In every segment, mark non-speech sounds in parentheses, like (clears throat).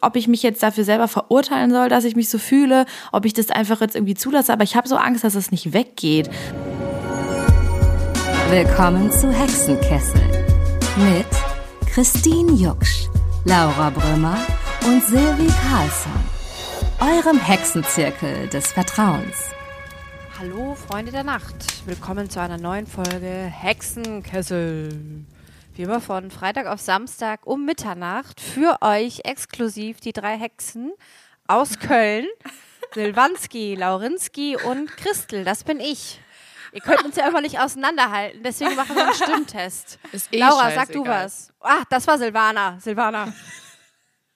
ob ich mich jetzt dafür selber verurteilen soll, dass ich mich so fühle, ob ich das einfach jetzt irgendwie zulasse. Aber ich habe so Angst, dass es nicht weggeht. Willkommen zu Hexenkessel mit Christine Jucksch, Laura Brümmer und Silvi Carlsson, eurem Hexenzirkel des Vertrauens. Hallo Freunde der Nacht, willkommen zu einer neuen Folge Hexenkessel. Wie immer von Freitag auf Samstag um Mitternacht für euch exklusiv die drei Hexen aus Köln. (laughs) Silvanski, Laurinski und Christel, das bin ich. Ihr könnt uns ja immer nicht auseinanderhalten, deswegen machen wir einen Stimmtest. Eh Laura, sag du was. Ah, das war Silvana. Silvana.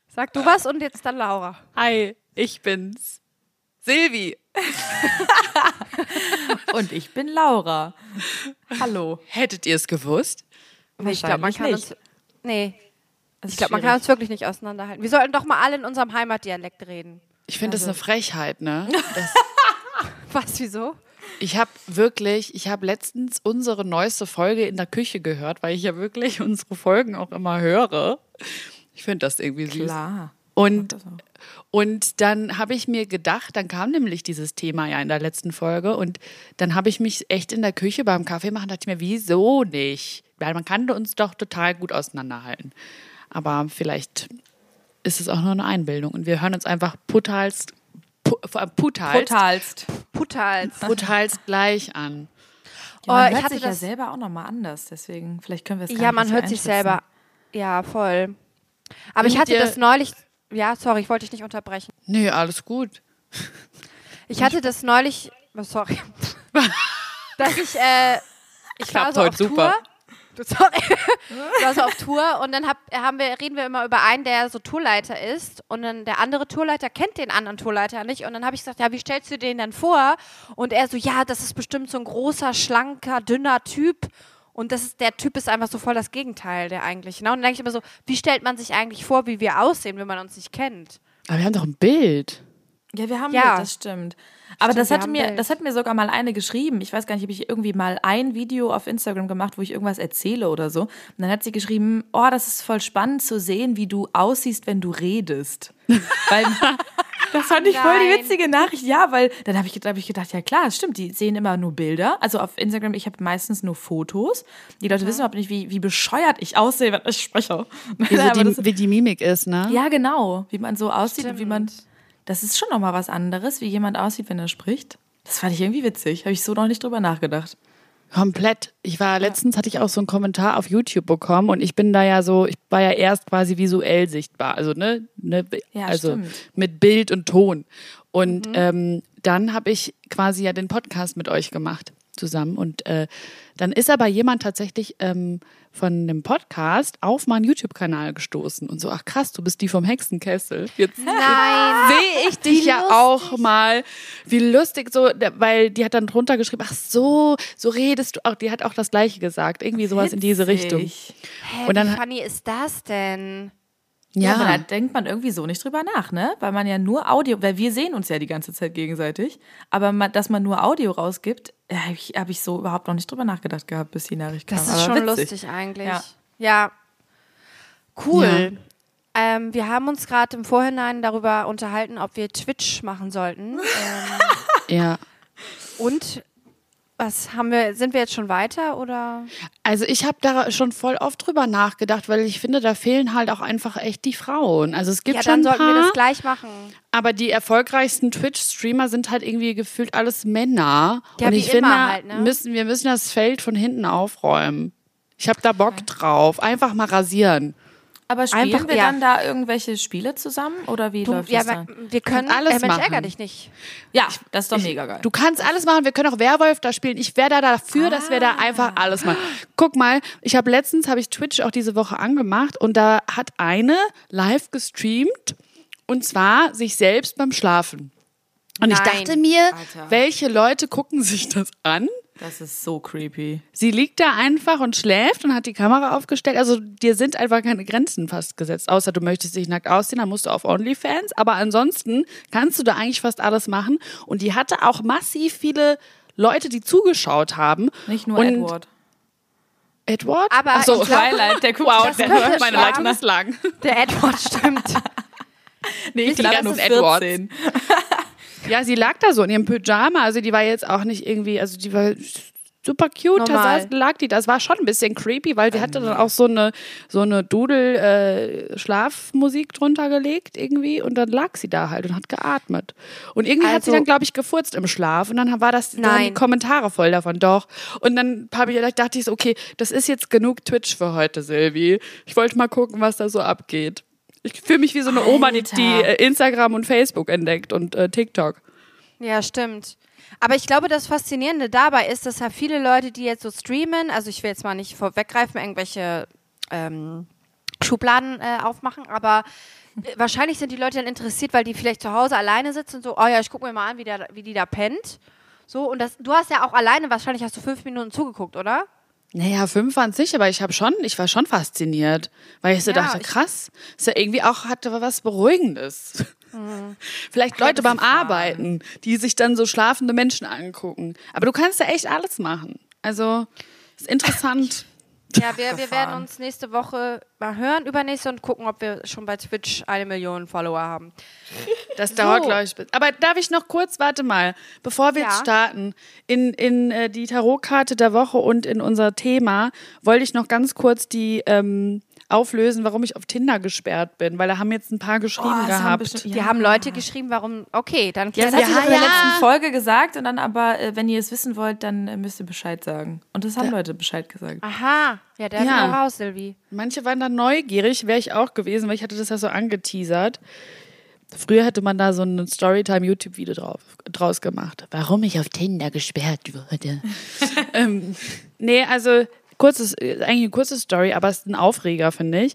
Sag du was und jetzt dann Laura. Hi, ich bin's. Silvi. (laughs) Und ich bin Laura. Hallo. Hättet ihr es gewusst? Ich glaube, man kann nicht. uns. Nee, Das ich glaube, man kann uns wirklich nicht auseinanderhalten. Wir sollten doch mal alle in unserem Heimatdialekt reden. Ich finde Also- das eine Frechheit, ne? Das, (laughs) Was, wieso? ich habe wirklich, ich habe letztens unsere neueste Folge in der Küche gehört, weil ich ja wirklich (laughs) unsere Folgen auch immer höre. Ich finde das irgendwie süß. Klar. Und, und dann habe ich mir gedacht, dann kam nämlich dieses Thema ja in der letzten Folge und dann habe ich mich echt in der Küche beim Kaffee machen, dachte ich mir, wieso nicht? Weil man kann uns doch total gut auseinanderhalten. Aber vielleicht ist es auch nur eine Einbildung und wir hören uns einfach putalst, pu, putalst, Brutalst. Puttals. putalst gleich an. Ja, man Oh, ich hört hatte sich ja das- selber auch nochmal anders, deswegen vielleicht können wir es gar Ja, man hört sich selber. Ja, voll. Aber ich hatte das neulich. Ja, sorry, ich wollte dich nicht unterbrechen. Nee, alles gut. (laughs) Ich hatte das neulich. Oh, sorry. (laughs) Dass ich. Äh, ich war Klappt so heute auf super. Tour. (laughs) Sorry. (laughs) War so auf Tour und dann hab, haben wir, reden wir immer über einen, der so Tourleiter ist und dann der andere Tourleiter kennt den anderen Tourleiter nicht und dann habe ich gesagt, ja, wie stellst du den denn vor? Und er so, ja, das ist bestimmt so ein großer, schlanker, dünner Typ und das ist, der Typ ist einfach so voll das Gegenteil der eigentlich. Ne? Und dann denke ich immer so, wie stellt man sich eigentlich vor, wie wir aussehen, wenn man uns nicht kennt? Aber wir haben doch ein Bild. Ja, wir haben Ja. ja. das stimmt. Aber das wir hat haben mir, das hat mir sogar mal eine geschrieben. Ich weiß gar nicht, habe ich irgendwie mal ein Video auf Instagram gemacht, wo ich irgendwas erzähle oder so. Und dann hat sie geschrieben, oh, das ist voll spannend zu sehen, wie du aussiehst, wenn du redest. (laughs) weil das fand ich voll die Nein. witzige Nachricht. Ja, weil dann habe ich, hab ich gedacht, ja klar, das stimmt. Die sehen immer nur Bilder. Also auf Instagram, ich habe meistens nur Fotos. Die Leute wissen überhaupt nicht, wie, wie bescheuert ich aussehe, wenn ich spreche. Wie, so (laughs) Aber das- die, wie die Mimik ist, ne? ja, genau. Wie man so aussieht und wie man. Das ist schon nochmal was anderes, wie jemand aussieht, wenn er spricht. Das fand ich irgendwie witzig. Habe ich so noch nicht drüber nachgedacht. Komplett. Ich war letztens, hatte ich auch so einen Kommentar auf YouTube bekommen und ich bin da ja so, ich war ja erst quasi visuell sichtbar, also ne, ne Ja, also stimmt. mit Bild und Ton. Und ähm, dann habe ich quasi ja den Podcast mit euch gemacht zusammen und äh, dann ist aber jemand tatsächlich ähm, von dem Podcast auf meinen YouTube-Kanal gestoßen und so, ach krass, du bist die vom Hexenkessel. Jetzt Nein. (laughs) sehe ich dich ja auch mal. Wie lustig so, weil die hat dann drunter geschrieben, ach so, so redest du auch. Die hat auch das Gleiche gesagt, irgendwie sowas in diese Richtung. Witzig. Hä, Und dann- wie funny ist das denn? Ja, aber da denkt man irgendwie so nicht drüber nach, ne? Weil man ja nur Audio, weil wir sehen uns ja die ganze Zeit gegenseitig, aber man, dass man nur Audio rausgibt, ja, habe ich, hab ich so überhaupt noch nicht drüber nachgedacht gehabt, bis die Nachricht kam. Das ist aber schon witzig. lustig eigentlich. Ja. Ja. Cool. Ja. Ähm, wir haben uns gerade im Vorhinein darüber unterhalten, ob wir Twitch machen sollten. ähm, (laughs) ja. und was haben wir, sind wir jetzt schon weiter oder? Also ich habe da schon voll oft drüber nachgedacht, weil ich finde, da fehlen halt auch einfach echt die Frauen. Also es gibt Ja, schon dann sollten wir das gleich machen. aber die erfolgreichsten Twitch-Streamer sind halt irgendwie gefühlt alles Männer. Ja, Und wie ich finde, immer halt, ne? müssen, wir müssen das Feld von hinten aufräumen. Ich habe da Bock drauf. Einfach mal rasieren. Aber spielen Einfach- wir ja. dann da irgendwelche Spiele zusammen oder wie Du, läuft ja, das dann? aber wir können alles äh, Mensch, machen. ärger dich nicht. Ja, das ist doch mega geil. Du kannst alles machen. Wir können auch Werwolf da spielen. Ich wäre da dafür, dass wir da einfach alles machen. Guck mal, ich habe letztens habe ich Twitch auch diese Woche angemacht und da hat eine live gestreamt und zwar sich selbst beim Schlafen. Und ich Nein. dachte mir, Alter. welche Leute gucken sich das an? Das ist so creepy. Sie liegt da einfach und schläft und hat die Kamera aufgestellt. Also dir sind einfach keine Grenzen fast gesetzt. Außer du möchtest dich nackt ausziehen, dann musst du auf OnlyFans. Aber ansonsten kannst du da eigentlich fast alles machen. Und die hatte auch massiv viele Leute, die zugeschaut haben. Nicht nur und Edward. Edward? Aber Ach so, ich glaub- Twilight, der guckt Wow, der hört meine. Leitung ist lang. Der Edward stimmt. (laughs) nee, Ich glaube, ganzen so Edwards. 14. Ja, sie lag da so in ihrem Pyjama, also die war jetzt auch nicht irgendwie, also die war super cute, da Normal. saß, lag die, das war schon ein bisschen creepy, weil sie hatte dann auch so eine, so eine Dudel-Schlafmusik drunter gelegt irgendwie und dann lag sie da halt und hat geatmet. Und irgendwie hat sie Also- dann, glaube ich, gefurzt im Schlaf und dann war das, dann die. Kommentare voll davon, doch. Und dann hab ich, dachte ich so, okay, das ist jetzt genug Twitch für heute, Silvi. Ich wollte mal gucken, was da so abgeht. Ich fühle mich wie so eine Oma, die, die äh, Instagram und Facebook entdeckt und äh, TikTok. Ja, stimmt. Aber ich glaube, das Faszinierende dabei ist, dass ja viele Leute, die jetzt so streamen, also ich will jetzt mal nicht vorweggreifen, irgendwelche ähm, Schubladen äh, aufmachen, aber äh, wahrscheinlich sind die Leute dann interessiert, weil die vielleicht zu Hause alleine sitzen und so, oh ja, ich gucke mir mal an, wie, der, wie die da pennt. So, und das, du hast ja auch alleine, wahrscheinlich hast du fünf Minuten zugeguckt, oder? Naja, fünf waren es nicht, aber ich habe schon, ich war schon fasziniert, weil ich so Ja, dachte, krass, ist ja irgendwie auch hatte was Beruhigendes. Mhm. (laughs) Vielleicht Leute beim. Arbeiten, die sich dann so schlafende Menschen angucken. Aber du kannst ja echt alles machen. Also ist interessant. Ja, wir, wir werden uns nächste Woche mal hören, übernächste und gucken, ob wir schon bei Twitch eine Million Follower haben. (laughs) Das dauert, glaube ich. Aber darf ich noch kurz, warte mal, bevor wir jetzt Ja. starten, in, in äh, die Tarotkarte der Woche und in unser Thema, wollte ich noch ganz kurz die ähm, auflösen, warum ich auf Tinder gesperrt bin, weil da haben jetzt ein paar geschrieben Oh, das haben gehabt. bestimmt- Die haben Leute geschrieben, warum, okay, dann Ja, das klärt hat sie das doch in der ja. letzten Folge gesagt und dann aber, äh, wenn ihr es wissen wollt, dann äh, müsst ihr Bescheid sagen. Und das haben Leute Bescheid gesagt. Aha, ja, der Ja. ist auch raus, Silvi. Manche waren da neugierig, wäre ich auch gewesen, weil ich hatte das ja so angeteasert. Früher hätte man da so ein Storytime-YouTube-Video drauf, draus gemacht. Warum ich auf Tinder gesperrt wurde. (laughs) ähm, nee, also kurzes, äh, eigentlich eine kurze Story, aber es ist ein Aufreger, finde ich.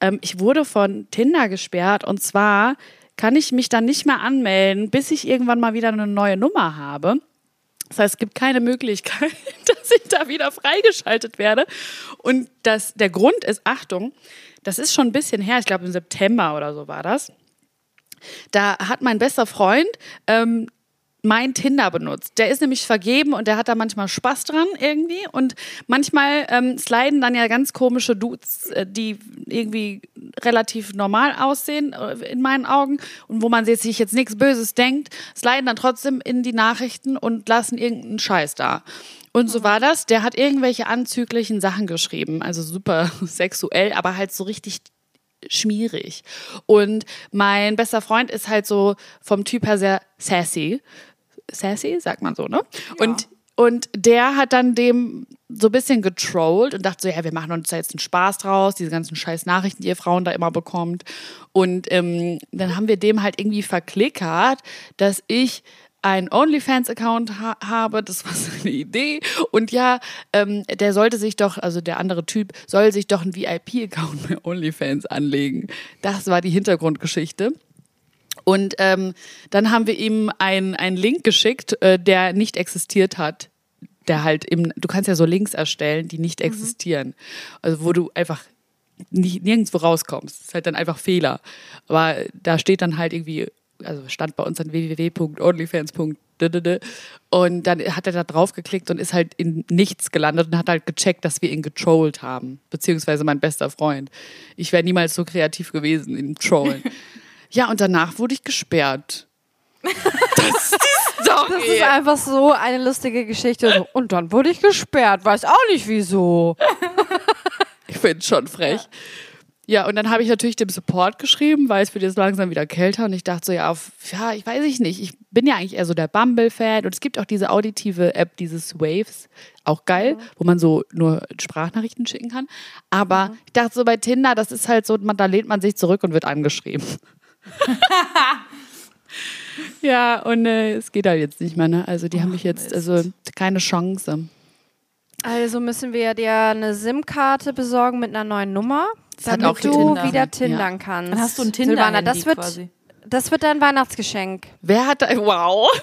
Ähm, ich wurde von Tinder gesperrt und zwar kann ich mich dann nicht mehr anmelden, bis ich irgendwann mal wieder eine neue Nummer habe. Das heißt, es gibt keine Möglichkeit, (laughs) dass ich da wieder freigeschaltet werde. Und das, der Grund ist, Achtung, das ist schon ein bisschen her, ich glaube im September oder so war das. Da hat mein bester Freund ähm, mein Tinder benutzt. Der ist nämlich vergeben und der hat da manchmal Spaß dran irgendwie. Und manchmal ähm, sliden dann ja ganz komische Dudes, äh, die irgendwie relativ normal aussehen äh, in meinen Augen und wo man sich jetzt nichts Böses denkt, sliden dann trotzdem in die Nachrichten und lassen irgendeinen Scheiß da. Und so war das. Der hat irgendwelche anzüglichen Sachen geschrieben, also super (laughs) sexuell, aber halt so richtig schmierig. Und mein bester Freund ist halt so vom Typ her sehr sassy. Sassy, sagt man so, ne? Und, und der hat dann dem so ein bisschen getrollt und dachte so, ja, wir machen uns da jetzt einen Spaß draus, diese ganzen scheiß Nachrichten, die ihr Frauen da immer bekommt. Und ähm, dann haben wir dem halt irgendwie verklickert, dass ich einen OnlyFans-Account ha habe, das war (laughs) seine Idee. Und ja, ähm, der sollte sich doch, also der andere Typ, soll sich doch einen VIP-Account bei OnlyFans anlegen. Das war die Hintergrundgeschichte. Und ähm, dann haben wir ihm einen Link geschickt, äh, der nicht existiert hat. Der halt im, du kannst ja so Links erstellen, die nicht existieren. Also wo du einfach nicht, nirgendwo rauskommst. Das ist halt dann einfach Fehler. Aber da steht dann halt irgendwie, also stand bei uns dann www.onlyfans.de und dann hat er da drauf geklickt und ist halt in nichts gelandet und hat halt gecheckt, dass wir ihn getrollt haben. Beziehungsweise mein bester Freund. Ich wäre niemals so kreativ gewesen im Trollen. (laughs) ja, und danach wurde ich gesperrt. (laughs) Das ist die Story. Das ist einfach so eine lustige Geschichte. Und dann wurde ich gesperrt, weiß auch nicht wieso. (laughs) Ich finde schon frech. Ja, und dann habe ich natürlich dem Support geschrieben, weil es wird jetzt langsam wieder kälter und ich dachte so, ja, auf, ja, ich weiß ich nicht. Ich bin ja eigentlich eher so der Bumble-Fan und es gibt auch diese auditive App, dieses Waves, auch geil, wo man so nur Sprachnachrichten schicken kann. Aber ich dachte so bei Tinder, das ist halt so, man, da lehnt man sich zurück und wird angeschrieben. (laughs) ja, und äh, es geht halt jetzt nicht mehr, ne? Also die haben mich jetzt, Mist. also keine Chance. Also müssen wir dir eine SIM-Karte besorgen mit einer neuen Nummer, Das damit auch du Tinder. wieder Ja. tindern kannst. Dann hast du ein Silvana, Tinder-Handy das wird, quasi. das wird dein Weihnachtsgeschenk. Wer hat da, wow. (laughs)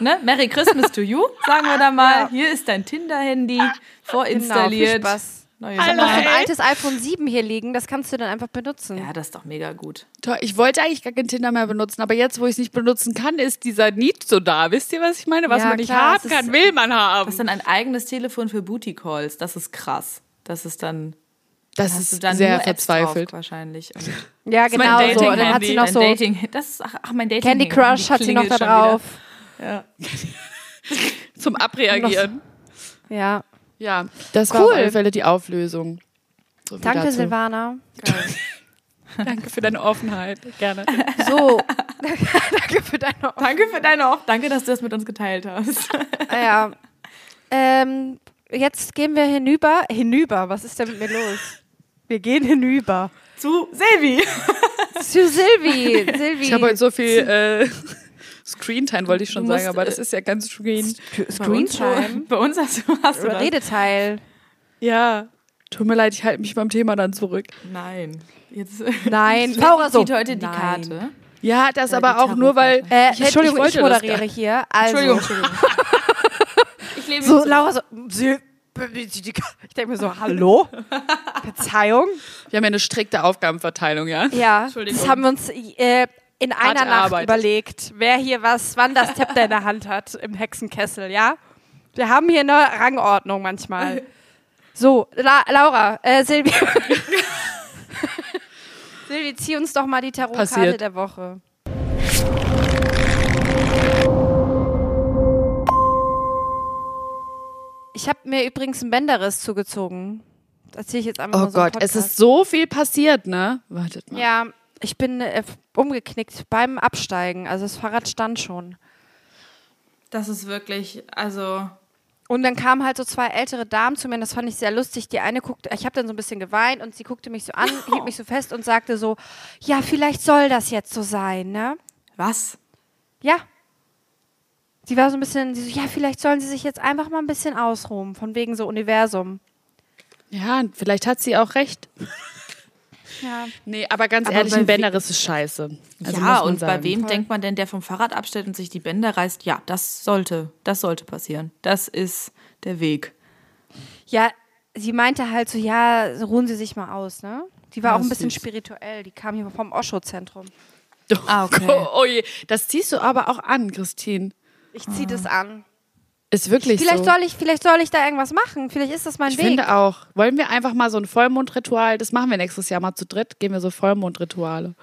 Ne? Merry Christmas to you, sagen wir da mal. Hier ist dein Tinder-Handy Genau, vorinstalliert. viel Spaß. Neue Ich habe noch ein altes iPhone 7 hier liegen, das kannst du dann einfach benutzen. Ja, das ist doch mega gut. Toll, ich wollte eigentlich gar kein Tinder mehr benutzen, aber jetzt, wo ich es nicht benutzen kann, ist dieser Need so da. Wisst ihr, was ich meine? Was Ja, man nicht klar, haben kann, ist- will man haben. Das ist dann ein eigenes Telefon für Booty Calls. Das ist krass. Das ist dann. Das Hast du ist dann sehr verzweifelt. drauf wahrscheinlich. Und (laughs) Ja, ist mein genau so. Und dann hat sie noch so Dating, das ist, ach, ach, mein Dating Candy Crush hat sie noch da drauf. Zum Abreagieren. Ja. Ja, das war auf Cool. alle Fälle die Auflösung. So Danke, dazu. Silvana. (laughs) Danke für deine Offenheit. Gerne. So. (laughs) Danke für deine Danke für deine Auf Danke, dass du das mit uns geteilt hast. Ah, Ja. Ähm, jetzt gehen wir hinüber. Hinüber, was ist denn mit mir los? Wir gehen hinüber. Zu Silvi. Zu Silvi. (laughs) Silvi. Ich habe heute so viel äh, Screentime, wollte ich schon Du sagen, musst, aber äh, das ist ja ganz screen. Screentime. Bei uns hast du, hast du Oder das. Redeteil. Ja. Tut mir leid, ich halte mich beim Thema dann zurück. Nein. Jetzt Nein. (laughs) Laura so. zieht heute die Nein. Karte. Ja, das Ja, aber die auch nur, weil. Äh, ich hätte- Entschuldigung, ich ich, moderiere hier. Also, Entschuldigung, Entschuldigung. Ich lebe So, so, Laura so, ich denke mir so, hallo? (laughs) Verzeihung? Wir haben ja eine strikte Aufgabenverteilung, ja? Ja, Entschuldigung. das haben wir uns äh, in einer Nacht erarbeitet. überlegt, wer hier was, wann das Zepter in der Hand hat im Hexenkessel, ja? Wir haben hier eine Rangordnung manchmal. So, La Laura, äh, Silvi. (laughs) Silvi, zieh uns doch mal die Tarotkarte Passiert. der Woche. Ich habe mir übrigens einen Bänderriss zugezogen. Das erzähle ich jetzt einfach Oh mal so im Gott, es ist so viel passiert, ne? Wartet mal. Ja, ich bin äh, umgeknickt beim Absteigen. Also das Fahrrad stand schon. Das ist wirklich, also. Und dann kamen halt so zwei ältere Damen zu mir und das fand ich sehr lustig. Die eine guckte, ich habe dann so ein bisschen geweint und sie guckte mich so an, hielt mich so fest und sagte so, ja, vielleicht soll das jetzt so sein, ne? Was? Ja. Sie war so ein bisschen, sie so, ja, vielleicht sollen sie sich jetzt einfach mal ein bisschen ausruhen, von wegen so Universum. Ja, vielleicht hat sie auch recht. Ja. Nee, aber ganz Aber ehrlich, bei ein Bänderriss ist scheiße. Also ja, und bei sagen. wem denkt man denn, der vom Fahrrad abstellt und sich die Bänder reißt? Ja, das sollte, das sollte passieren. Das ist der Weg. Ja, sie meinte halt so, ja, ruhen Sie sich mal aus, ne? Die war Ja, auch ein bisschen süß. spirituell. Die kam hier vom Osho-Zentrum. (laughs) Ah, okay. Oh, oh je, das ziehst du aber auch an, Christine. Ich zieh das an. Ist wirklich Vielleicht so. soll ich, vielleicht soll ich da irgendwas machen. Vielleicht ist das mein ich Weg. finde auch. Wollen wir einfach mal so ein Vollmondritual, das machen wir nächstes Jahr mal zu dritt, gehen wir so Vollmondrituale.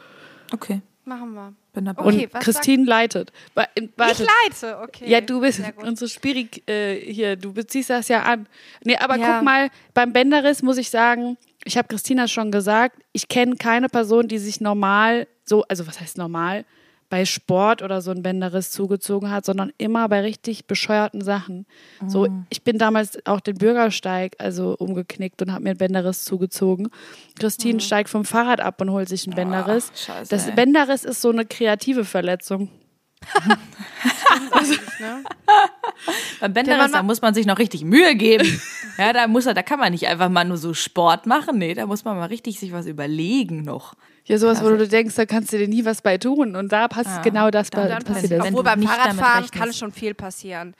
Okay, Machen wir. bin dabei. Okay, Und Christine leitet. Wa- in- Ich leite, okay. Ja, du bist unsere Spirik äh, hier, du beziehst das ja an. Nee, aber Ja. guck mal, beim Bänderriss muss ich sagen, ich habe Christina schon gesagt, ich kenne keine Person, die sich normal, so, also was heißt normal, bei Sport oder so einen Bänderriss zugezogen hat, sondern immer bei richtig bescheuerten Sachen. So, Mhm. ich bin damals auch den Bürgersteig also umgeknickt und habe mir einen Bänderriss zugezogen. Christine Mhm. steigt vom Fahrrad ab und holt sich einen Bänderriss. scheiße, das. Bänderriss ist so eine kreative Verletzung. Ne? (laughs) Beim Bänderriss, da muss man sich noch richtig Mühe geben. (laughs) ja, da muss er, da kann man nicht einfach mal nur so Sport machen. Nee, da muss man mal richtig sich was überlegen noch. Ja, sowas, wo du denkst, da kannst du dir nie was bei tun. Und da passiert genau das dann- bei, dann passiert. wenn Obwohl beim Fahrradfahren kann schon viel passieren.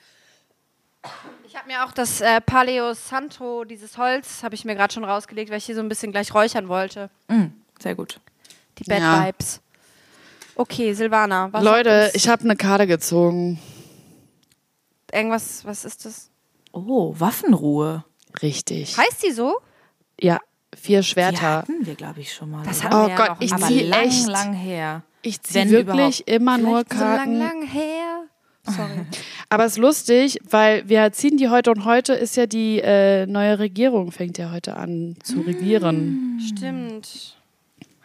Ich habe mir auch das äh, Paleo Santo, dieses Holz, habe ich mir gerade schon rausgelegt, weil ich hier so ein bisschen gleich räuchern wollte. Mhm, sehr gut. Die Bad Ja. Vibes. Okay, Silvana, was Leute, ich habe eine Karte gezogen. irgendwas, was ist das? Oh, Waffenruhe. Richtig. Heißt die so? Ja, vier Die Schwerter. hatten wir, glaube ich, schon mal. Das oder? hatten Oh wir ja Gott, ich im Aber zieh Video. lang, echt- lang her. Ich ziehe Wenn wirklich überhaupt. immer nur Vielleicht so lang, Karten. lang her. Sorry. (laughs) Aber es ist lustig, weil wir ziehen die heute und heute ist ja die äh, neue Regierung, fängt ja heute an zu regieren. Stimmt.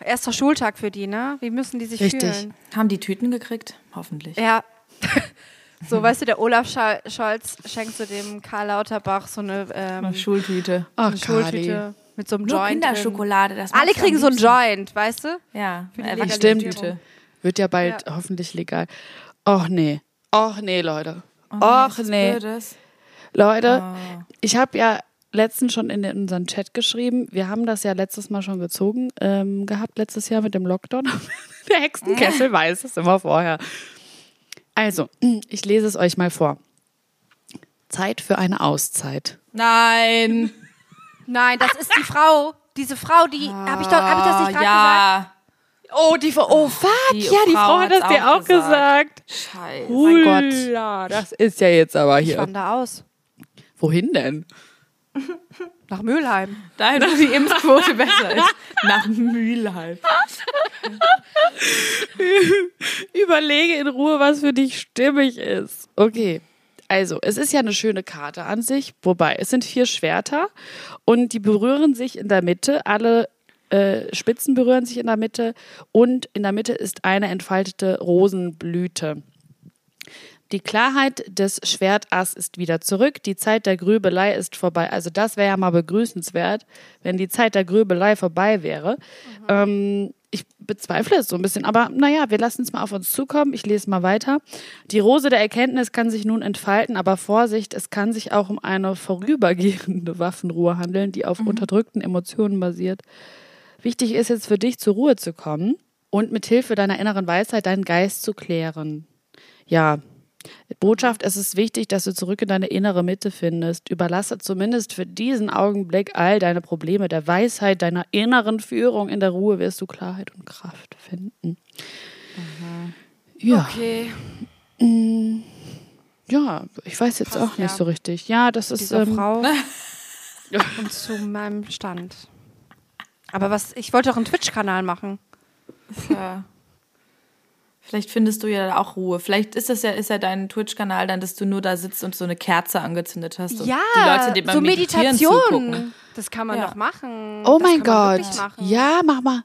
Erster Schultag für die, ne? Wie müssen die sich Richtig. fühlen? Haben die Tüten gekriegt? Hoffentlich. Ja. (laughs) so, weißt du, der Olaf Schal- Scholz schenkt so dem Karl Lauterbach so eine, ähm, Eine Schultüte. Ach, eine Schultüte mit so einem Nur Joint. Kinderschokolade. Das Alle kriegen so ein. Joint, weißt du? Ja, die eine Legalisierung. Erwachsenentüte. Wird ja bald hoffentlich legal. Och nee. Och nee, Leute. Och Was nee. Blödes. Leute, Ah. ich habe ja letztens schon in unseren Chat geschrieben, wir haben das ja letztes Mal schon gezogen ähm, gehabt, letztes Jahr mit dem Lockdown. (laughs) Der Hexenkessel (laughs) weiß es immer vorher. Also, (clears throat) ich lese es euch mal vor. Zeit für eine Auszeit. Nein. Nein, das ist die Frau. Diese Frau, die. Habe ich, doch- hab ich das nicht gerade gesagt? ja. Oh, die Frau, oh fuck, Die ja, die Frau Frau hat das dir auch auch gesagt. Scheiße. mein Gott. Hula, das ist ja jetzt aber Ich hier. wandere aus. Wohin denn? Nach Mülheim. Dahin, wo die Impfquote besser ist. Nach Mülheim. Überlege in Ruhe, was für dich stimmig ist. Okay. Also, es ist ja eine schöne Karte an sich, wobei es sind vier Schwerter und die berühren sich in der Mitte. Alle äh, Spitzen berühren sich in der Mitte und in der Mitte ist eine entfaltete Rosenblüte. Die Klarheit des Schwertass ist wieder zurück. Die Zeit der Grübelei ist vorbei. Also das wäre ja mal begrüßenswert, wenn die Zeit der Grübelei vorbei wäre. Mhm. Ähm, ich bezweifle es so ein bisschen, aber naja, wir lassen es mal auf uns zukommen. Ich lese mal weiter. Die Rose der Erkenntnis kann sich nun entfalten, aber Vorsicht, es kann sich auch um eine vorübergehende Waffenruhe handeln, die auf mhm. unterdrückten Emotionen basiert. Wichtig ist jetzt für dich zur Ruhe zu kommen und mit Hilfe deiner inneren Weisheit deinen Geist zu klären. Ja, Botschaft, es ist wichtig, dass du zurück in deine innere Mitte findest. Überlasse zumindest für diesen Augenblick all deine Probleme der Weisheit, deiner inneren Führung. In der Ruhe wirst du Klarheit und Kraft finden. Mhm. Ja. Okay. Mm. Ja, ich weiß jetzt Krass, auch nicht ja. so richtig. Ja, das ist. Diese ähm, Frau (laughs) und zu meinem Stand. Aber was, ich wollte auch einen Twitch-Kanal machen. Ja. Vielleicht findest du ja auch Ruhe. Vielleicht ist das ja, ist ja dein Twitch-Kanal dann, dass du nur da sitzt und so eine Kerze angezündet hast. ja, die Leute, die beim so Meditation. Zugucken. Das kann man ja. doch machen. Oh das mein Gott. Ja, mach mal.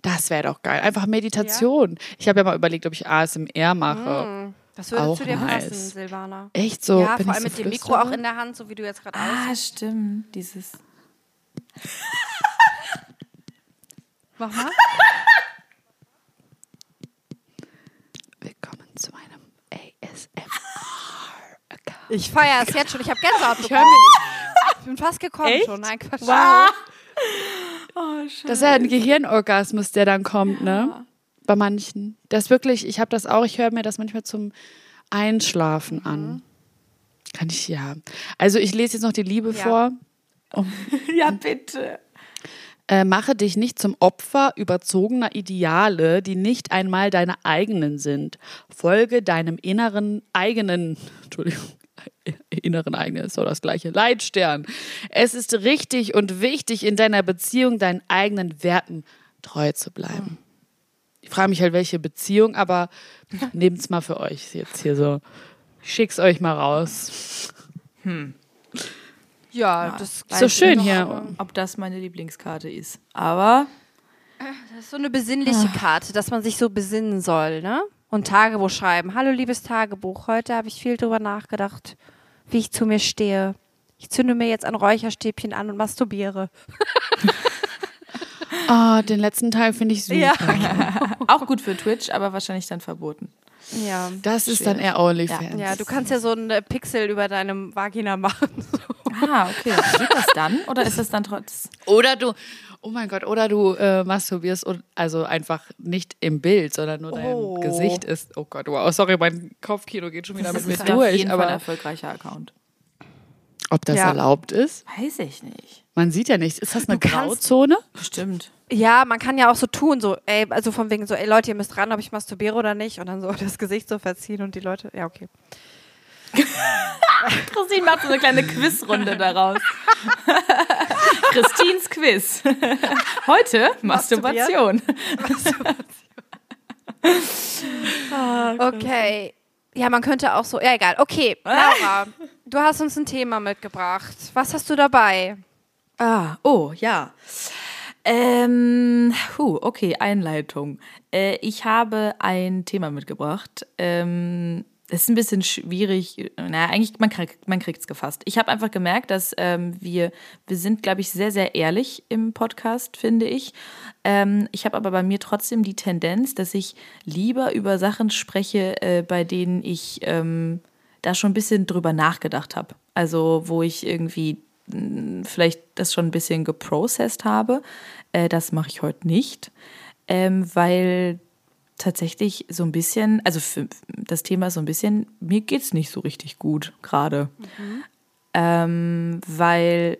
Das wäre doch geil. Einfach Meditation. Ja. Ich habe ja mal überlegt, ob ich ASMR mache. Mhm. Das würde auch zu dir nice. passen, Silvana. Echt so? Ja, vor allem so mit dem Mikro auch in der Hand, so wie du jetzt gerade ah, aussiehst. Ah, stimmt. Dieses. Mach mal. (laughs) Ich feiere es jetzt schon. Ich habe Gänsehaut bekommen. Ich, ich bin fast gekommen Echt? schon. Nein, Quatsch. Wow. Oh, das ist ja ein Gehirnorgasmus, der dann kommt, ne? Ja. Bei manchen. Das ist wirklich, ich habe das auch, ich höre mir das manchmal zum Einschlafen mhm. an. Kann ich ja. Also ich lese jetzt noch die Liebe ja. vor. Um, (laughs) ja, bitte. Äh, mache dich nicht zum Opfer überzogener Ideale, die nicht einmal deine eigenen sind. Folge deinem inneren eigenen, Entschuldigung, (laughs) inneren eigenen ist doch das gleiche Leitstern. Es ist richtig und wichtig, in deiner Beziehung deinen eigenen Werten treu zu bleiben. Ich frage mich halt, welche Beziehung, aber (laughs) nehmt es mal für euch jetzt hier so. Ich schick's euch mal raus. Hm. Ja, das ist so schön hier. Ob das meine Lieblingskarte ist. Aber. Das ist so eine besinnliche ah. Karte, dass man sich so besinnen soll, ne? Und Tagebuch schreiben. Hallo, liebes Tagebuch. Heute habe ich viel drüber nachgedacht, wie ich zu mir stehe. Ich zünde mir jetzt ein Räucherstäbchen an und masturbiere. oh, (laughs) den letzten Teil finde ich super. Ja. (laughs) (laughs) Auch gut für Twitch, aber wahrscheinlich dann verboten. Ja. Das ist dann eher OnlyFans. Ja. ja, du kannst ja so einen Pixel über deinem Vagina machen. (laughs) So. Ah, okay. Geht das dann? Oder ist das dann trotz? Oder du, oh mein Gott, oder du äh, masturbierst und also einfach nicht im Bild, sondern nur dein oh. Gesicht ist. Oh Gott, wow, sorry, mein Kopfkino geht schon wieder das mit mir durch. Das ist auf jeden aber Fall ein erfolgreicher Account. Ob das ja. erlaubt ist? Weiß ich nicht. Man sieht ja nicht. Ist das eine Grauzone? Bestimmt. Ja, man kann ja auch so tun, so, ey, also von wegen so, ey Leute, ihr müsst ran, ob ich masturbiere oder nicht. Und dann so (laughs) das Gesicht so verziehen und die Leute, ja, okay. (laughs) Christine macht so eine kleine Quizrunde daraus. (laughs) Christines Quiz. Heute Masturbation. Masturbation. okay. Ja, man könnte auch so, ja, egal. Okay, Laura, du hast uns ein Thema mitgebracht. Was hast du dabei? Ah, oh, ja. Ähm, huh, okay, Einleitung. Äh, ich habe ein Thema mitgebracht. Ähm, ist ein bisschen schwierig. Naja, eigentlich, man, kriegt, man kriegt es gefasst. Ich habe einfach gemerkt, dass ähm, wir, wir sind, glaube ich, sehr, sehr ehrlich im Podcast, finde ich. Ähm, ich habe aber bei mir trotzdem die Tendenz, dass ich lieber über Sachen spreche, äh, bei denen ich ähm, da schon ein bisschen drüber nachgedacht habe. Also, wo ich irgendwie vielleicht das schon ein bisschen geprocessed habe. Äh, das mache ich heute nicht, ähm, weil tatsächlich so ein bisschen, also für das Thema ist so ein bisschen, mir geht es nicht so richtig gut gerade. Mhm. Ähm, weil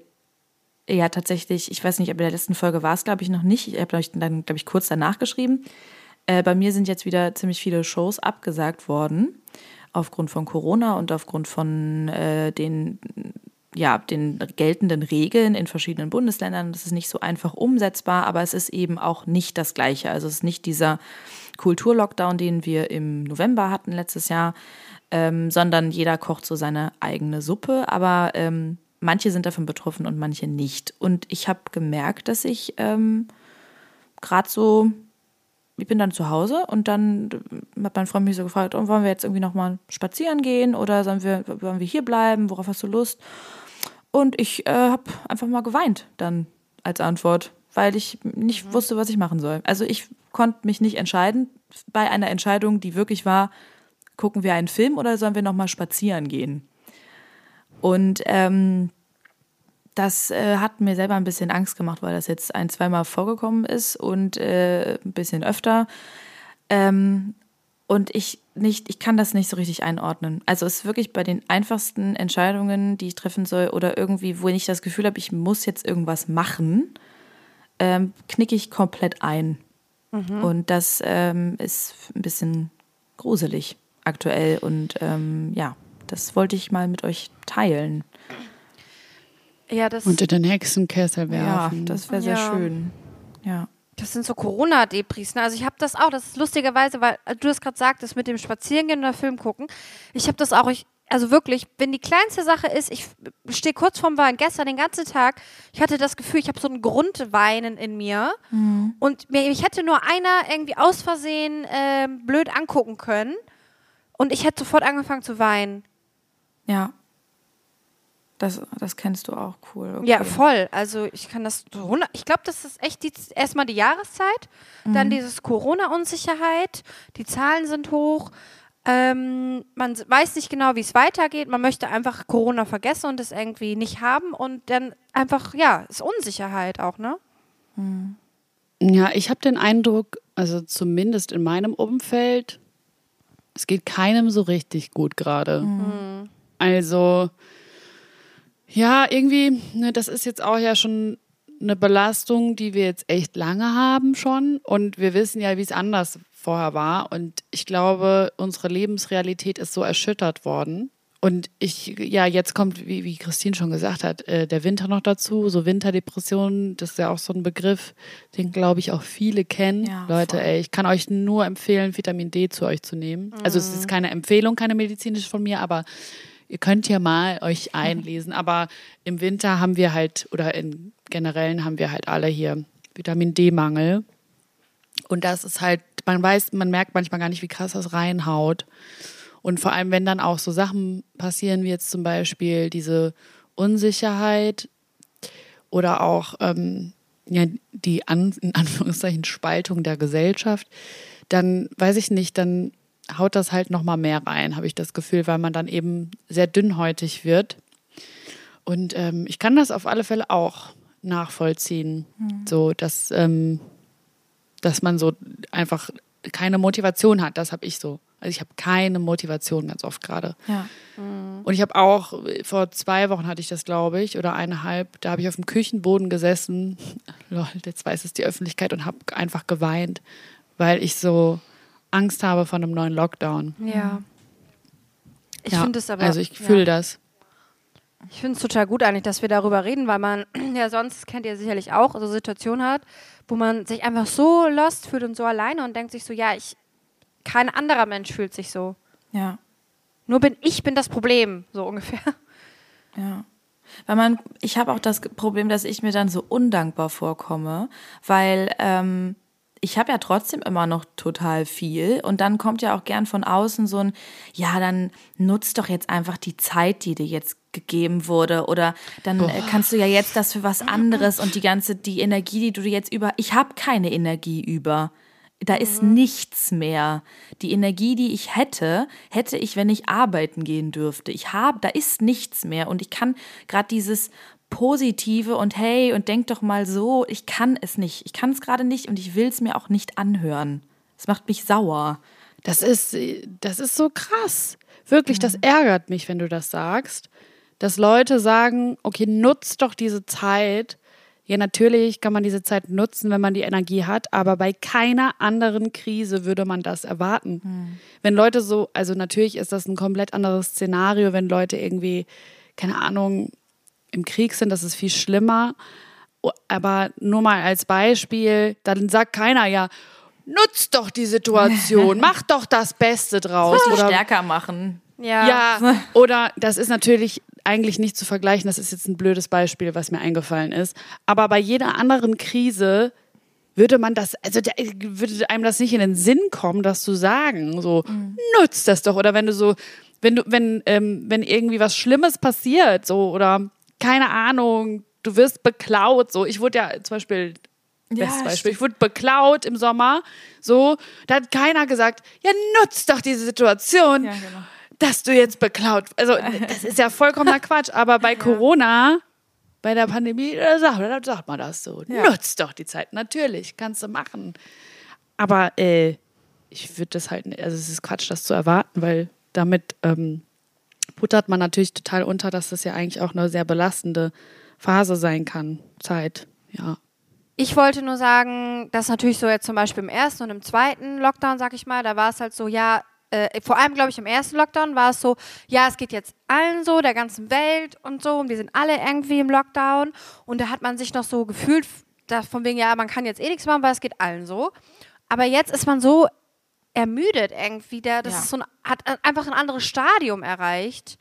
ja tatsächlich, ich weiß nicht, aber in der letzten Folge war es, glaube ich, noch nicht. Ich habe, ich, dann, glaube ich, kurz danach geschrieben. Äh, bei mir sind jetzt wieder ziemlich viele Shows abgesagt worden, aufgrund von Corona und aufgrund von äh, den ja, den geltenden Regeln in verschiedenen Bundesländern. Das ist nicht so einfach umsetzbar, aber es ist eben auch nicht das Gleiche. Also es ist nicht dieser Kulturlockdown, den wir im November hatten letztes Jahr, ähm, sondern jeder kocht so seine eigene Suppe. Aber ähm, manche sind davon betroffen und manche nicht. Und ich habe gemerkt, dass ich ähm, gerade so, ich bin dann zu Hause und dann hat mein Freund mich so gefragt, oh, wollen wir jetzt irgendwie nochmal spazieren gehen oder sollen wir, wollen wir hier bleiben? Worauf hast du Lust? Und ich äh, habe einfach mal geweint dann als Antwort, weil ich nicht wusste, was ich machen soll. Also ich konnte mich nicht entscheiden bei einer Entscheidung, die wirklich war, gucken wir einen Film oder sollen wir nochmal spazieren gehen? Und ähm, das äh, hat mir selber ein bisschen Angst gemacht, weil das jetzt ein, zweimal vorgekommen ist und äh, ein bisschen öfter. Ähm, und ich nicht, ich kann das nicht so richtig einordnen. Also es ist wirklich bei den einfachsten Entscheidungen, die ich treffen soll, oder irgendwie, wo ich das Gefühl habe, ich muss jetzt irgendwas machen, ähm, knicke ich komplett ein. Und das ähm, ist ein bisschen gruselig aktuell. Und ähm, ja, das wollte ich mal mit euch teilen. Ja, das, Unter den Hexenkessel Ja, werfen. das wäre sehr Ja. schön. Ja. Das sind so Corona-Depris. Ne? Also ich habe das auch, das ist lustigerweise, weil äh, du das gerade sagtest, mit dem Spazierengehen oder Film gucken. Ich habe das auch, ich, also wirklich, wenn die kleinste Sache ist, ich stehe kurz vorm Wein, gestern den ganzen Tag, ich hatte das Gefühl, ich habe so ein Grundweinen in mir und mir, ich hätte nur einer irgendwie aus Versehen ähm, blöd angucken können und ich hätte sofort angefangen zu weinen. Ja. Das, das kennst du auch cool. Okay. Ja, voll. Also ich kann das Ich glaube, das ist echt die, erstmal die Jahreszeit, dann dieses Corona-Unsicherheit, die Zahlen sind hoch. Ähm, man weiß nicht genau, wie es weitergeht. Man möchte einfach Corona vergessen und es irgendwie nicht haben und dann einfach, ja, ist Unsicherheit auch, ne? Ja, ich habe den Eindruck, also zumindest in meinem Umfeld, es geht keinem so richtig gut gerade. Also, ja, irgendwie, ne, das ist jetzt auch ja schon eine Belastung, die wir jetzt echt lange haben schon. Und wir wissen ja, wie es anders vorher war. Und ich glaube, unsere Lebensrealität ist so erschüttert worden. Und ich, ja, jetzt kommt, wie, wie Christine schon gesagt hat, äh, der Winter noch dazu, so Winterdepressionen, das ist ja auch so ein Begriff, den glaube ich auch viele kennen. Ja, Leute, voll. ey, ich kann euch nur empfehlen, Vitamin D zu euch zu nehmen. Also es ist keine Empfehlung, keine medizinische von mir, aber ihr könnt ja mal euch einlesen. Aber im Winter haben wir halt, oder in generellen haben wir halt alle hier Vitamin D-Mangel. Und das ist halt, man weiß, man merkt manchmal gar nicht, wie krass das reinhaut. Und vor allem, wenn dann auch so Sachen passieren, wie jetzt zum Beispiel diese Unsicherheit oder auch ähm, ja, die An in Anführungszeichen Spaltung der Gesellschaft, dann weiß ich nicht, dann haut das halt nochmal mehr rein, habe ich das Gefühl, weil man dann eben sehr dünnhäutig wird. Und ähm, ich kann das auf alle Fälle auch nachvollziehen, so dass, ähm, dass man so einfach keine Motivation hat. Das habe ich so. Also ich habe keine Motivation ganz oft gerade. Ja. Und ich habe auch, vor zwei Wochen hatte ich das, glaube ich, oder eineinhalb, da habe ich auf dem Küchenboden gesessen. (laughs) Lol, jetzt weiß es die Öffentlichkeit und habe einfach geweint, weil ich so Angst habe vor einem neuen Lockdown. Ja. Ich Ja, finde es aber. Also ich fühle ja. das. Ich finde es total gut eigentlich, dass wir darüber reden, weil man (clears throat) ja sonst, kennt ihr sicherlich auch, so Situationen hat, wo man sich einfach so lost fühlt und so alleine und denkt sich so, ja, ich, kein anderer Mensch fühlt sich so. Ja. Nur bin ich bin das Problem, so ungefähr. (laughs) Ja. Weil man, ich habe auch das Problem, dass ich mir dann so undankbar vorkomme, weil ähm, ich habe ja trotzdem immer noch total viel und dann kommt ja auch gern von außen so ein, ja, dann nutzt doch jetzt einfach die Zeit, die dir jetzt gegeben wurde oder dann äh, kannst du ja jetzt das für was anderes und die ganze, die Energie, die du dir jetzt über, ich habe keine Energie über. Da ist nichts mehr. Die Energie, die ich hätte, hätte ich, wenn ich arbeiten gehen dürfte. Ich habe, da ist nichts mehr. Und ich kann gerade dieses Positive und hey, und denk doch mal so, ich kann es nicht. Ich kann es gerade nicht und ich will es mir auch nicht anhören. Es macht mich sauer. Das ist, das ist so krass. Wirklich, das ärgert mich, wenn du das sagst. Dass Leute sagen, okay, nutzt doch diese Zeit. Ja, natürlich kann man diese Zeit nutzen, wenn man die Energie hat, aber bei keiner anderen Krise würde man das erwarten. Wenn Leute so, also natürlich ist das ein komplett anderes Szenario, wenn Leute irgendwie, keine Ahnung, im Krieg sind, das ist viel schlimmer. O- Aber nur mal als Beispiel, dann sagt keiner ja, nutzt doch die Situation, (laughs) mach doch das Beste draus. Oder Stärker machen. Ja. ja, (laughs) oder das ist natürlich eigentlich nicht zu vergleichen. Das ist jetzt ein blödes Beispiel, was mir eingefallen ist. Aber bei jeder anderen Krise würde man das, also da, würde einem das nicht in den Sinn kommen, das zu sagen. So, nutzt das doch. Oder wenn du so, wenn du, wenn, ähm, wenn irgendwie was Schlimmes passiert, so, oder keine Ahnung, du wirst beklaut, so. Ich wurde ja zum Beispiel Ja, Bestes Beispiel. Ich wurde beklaut im Sommer. So, da hat keiner gesagt, ja, nutzt doch diese Situation, Ja, genau. dass du jetzt beklaut. Also, das ist ja vollkommener Quatsch. Aber bei (laughs) Corona, bei der Pandemie, da sagt, da sagt man das so. Ja. Nutzt doch die Zeit. Natürlich, kannst du machen. Aber äh, ich würde das halt, nicht- also es ist Quatsch, das zu erwarten, weil damit ähm, buttert man natürlich total unter, dass das ja eigentlich auch eine sehr belastende Phase sein kann. Zeit, ja. Ich wollte nur sagen, dass natürlich so jetzt zum Beispiel im ersten und im zweiten Lockdown, sag ich mal, da war es halt so, ja, äh, vor allem glaube ich im ersten Lockdown war es so, ja, es geht jetzt allen so, der ganzen Welt und so, und wir sind alle irgendwie im Lockdown und da hat man sich noch so gefühlt, da von wegen, ja, man kann jetzt eh nichts machen, weil es geht allen so. Aber jetzt ist man so ermüdet irgendwie, der, das Ja. ist so ein, hat einfach ein anderes Stadium erreicht.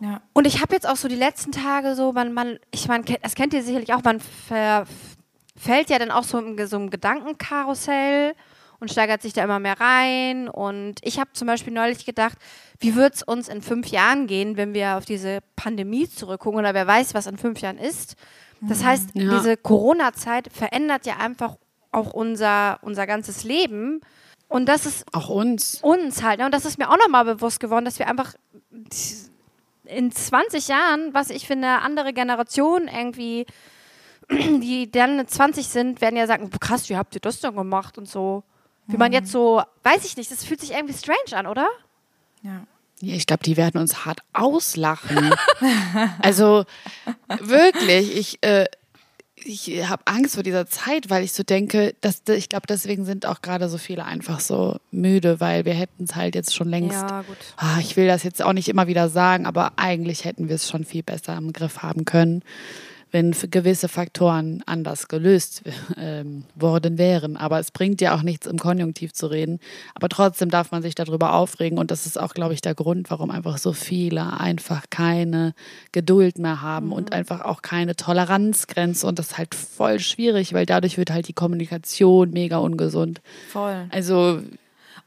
Ja. Und ich habe jetzt auch so die letzten Tage so, man, man, ich meine, das kennt ihr sicherlich auch, man ver, fällt ja dann auch so in so einem Gedankenkarussell und steigert sich da immer mehr rein. Und ich habe zum Beispiel neulich gedacht, wie wird es uns in fünf Jahren gehen, wenn wir auf diese Pandemie zurückgucken oder wer weiß, was in fünf Jahren ist. Das heißt, Ja. diese Corona-Zeit verändert ja einfach auch unser, unser ganzes Leben. Und das ist Auch uns. uns halt. Ne? Und das ist mir auch nochmal bewusst geworden, dass wir einfach in 20 Jahren, was ich finde, andere Generationen irgendwie, (clears throat) die dann 20 sind, werden ja sagen, "Boah, krass, wie habt ihr das denn gemacht und so. Wie man jetzt so, weiß ich nicht, das fühlt sich irgendwie strange an, oder? Ja. Ja, ich glaube, die werden uns hart auslachen. (laughs) also wirklich, ich, äh, ich habe Angst vor dieser Zeit, weil ich so denke, dass ich glaube, deswegen sind auch gerade so viele einfach so müde, weil wir hätten es halt jetzt schon längst. Ja, gut. Ah, ich will das jetzt auch nicht immer wieder sagen, aber eigentlich hätten wir es schon viel besser im Griff haben können, wenn gewisse Faktoren anders gelöst ähm, worden wären. Aber es bringt ja auch nichts, im Konjunktiv zu reden. Aber trotzdem darf man sich darüber aufregen. Und das ist auch, glaube ich, der Grund, warum einfach so viele einfach keine Geduld mehr haben und einfach auch keine Toleranzgrenze. Und das ist halt voll schwierig, weil dadurch wird halt die Kommunikation mega ungesund. Voll. Also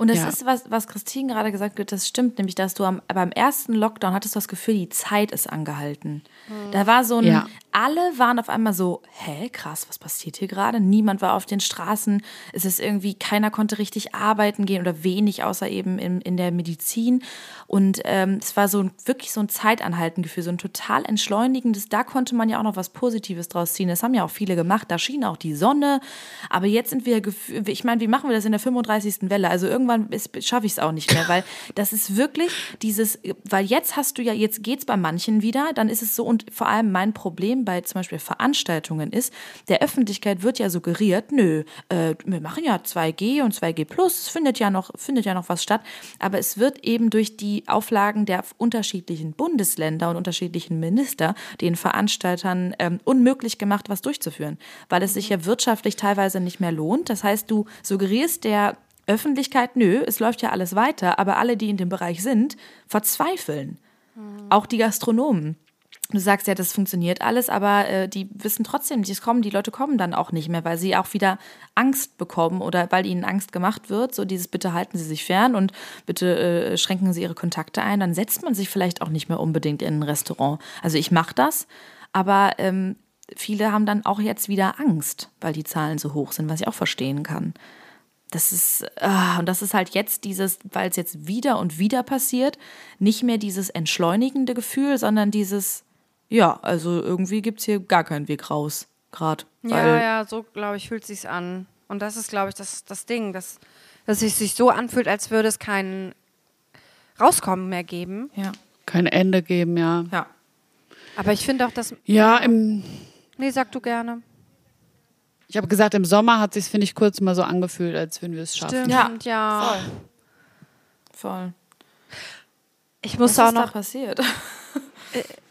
Und das Ja. ist, was, was Christine gerade gesagt hat, das stimmt, nämlich, dass du am, beim ersten Lockdown hattest du das Gefühl, die Zeit ist angehalten. Da war so ein, Ja. Alle waren auf einmal so, hä, krass, was passiert hier gerade? Niemand war auf den Straßen, es ist irgendwie, keiner konnte richtig arbeiten gehen oder wenig, außer eben in, in der Medizin. Und ähm, es war so ein, wirklich so ein Zeitanhaltengefühl, so ein total entschleunigendes, da konnte man ja auch noch was Positives draus ziehen. Das haben ja auch viele gemacht, da schien auch die Sonne. Aber jetzt sind wir, ich meine, wie machen wir das in der 35. Welle? Also irgendwann schaffe ich es auch nicht mehr, weil das ist wirklich dieses, weil jetzt hast du ja, jetzt geht's bei manchen wieder, dann ist es so, und vor allem mein Problem bei zum Beispiel Veranstaltungen ist, der Öffentlichkeit wird ja suggeriert, nö, äh, wir machen ja 2G und 2G plus, es findet ja noch, findet ja noch was statt, aber es wird eben durch die Auflagen der unterschiedlichen Bundesländer und unterschiedlichen Minister den Veranstaltern ähm, unmöglich gemacht, was durchzuführen, weil es sich ja wirtschaftlich teilweise nicht mehr lohnt. Das heißt, du suggerierst der Öffentlichkeit, nö, es läuft ja alles weiter, aber alle, die in dem Bereich sind, verzweifeln. Auch die Gastronomen. Du sagst ja, das funktioniert alles, aber äh, die wissen trotzdem, die kommen, die Leute kommen dann auch nicht mehr, weil sie auch wieder Angst bekommen oder weil ihnen Angst gemacht wird. So dieses Bitte halten Sie sich fern und bitte äh, schränken Sie Ihre Kontakte ein. Dann setzt man sich vielleicht auch nicht mehr unbedingt in ein Restaurant. Also ich mache das, aber ähm, viele haben dann auch jetzt wieder Angst, weil die Zahlen so hoch sind, was ich auch verstehen kann. Das ist, ah, und das ist halt jetzt dieses, weil es jetzt wieder und wieder passiert, nicht mehr dieses entschleunigende Gefühl, sondern dieses, ja, also irgendwie gibt es hier gar keinen Weg raus, gerade. Ja, ja, so glaube ich, fühlt sich's an. Und das ist, glaube ich, das, das Ding, dass, dass es sich so anfühlt, als würde es kein Rauskommen mehr geben. ja. kein Ende geben, ja. Ja. Aber ich finde auch, dass. Ja, im, Nee, sag du gerne. ich habe gesagt, im Sommer hat sich finde ich, kurz mal so angefühlt, als würden wir es schaffen. Stimmt, Ja, ja. Voll. Ich Was muss ist auch da noch. passiert? (laughs) (laughs)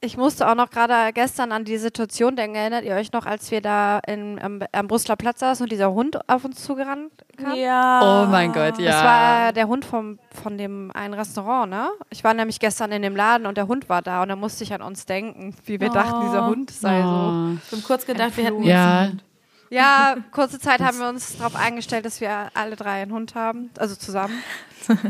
Ich musste auch noch gerade gestern an die Situation denken. Erinnert ihr euch noch, als wir da in, am, am Brüsseler Platz saßen und dieser Hund auf uns zugerannt kam? Ja. Oh mein Gott, ja. Das war der Hund vom, von dem einen Restaurant, ne? Ich war nämlich gestern in dem Laden und der Hund war da und da musste ich an uns denken, wie wir dachten, dieser Hund sei so. Oh. Ich habe kurz gedacht, wir hätten Ja. einen Hund. Ja, kurze Zeit haben wir uns darauf eingestellt, dass wir alle drei einen Hund haben, also zusammen. (laughs)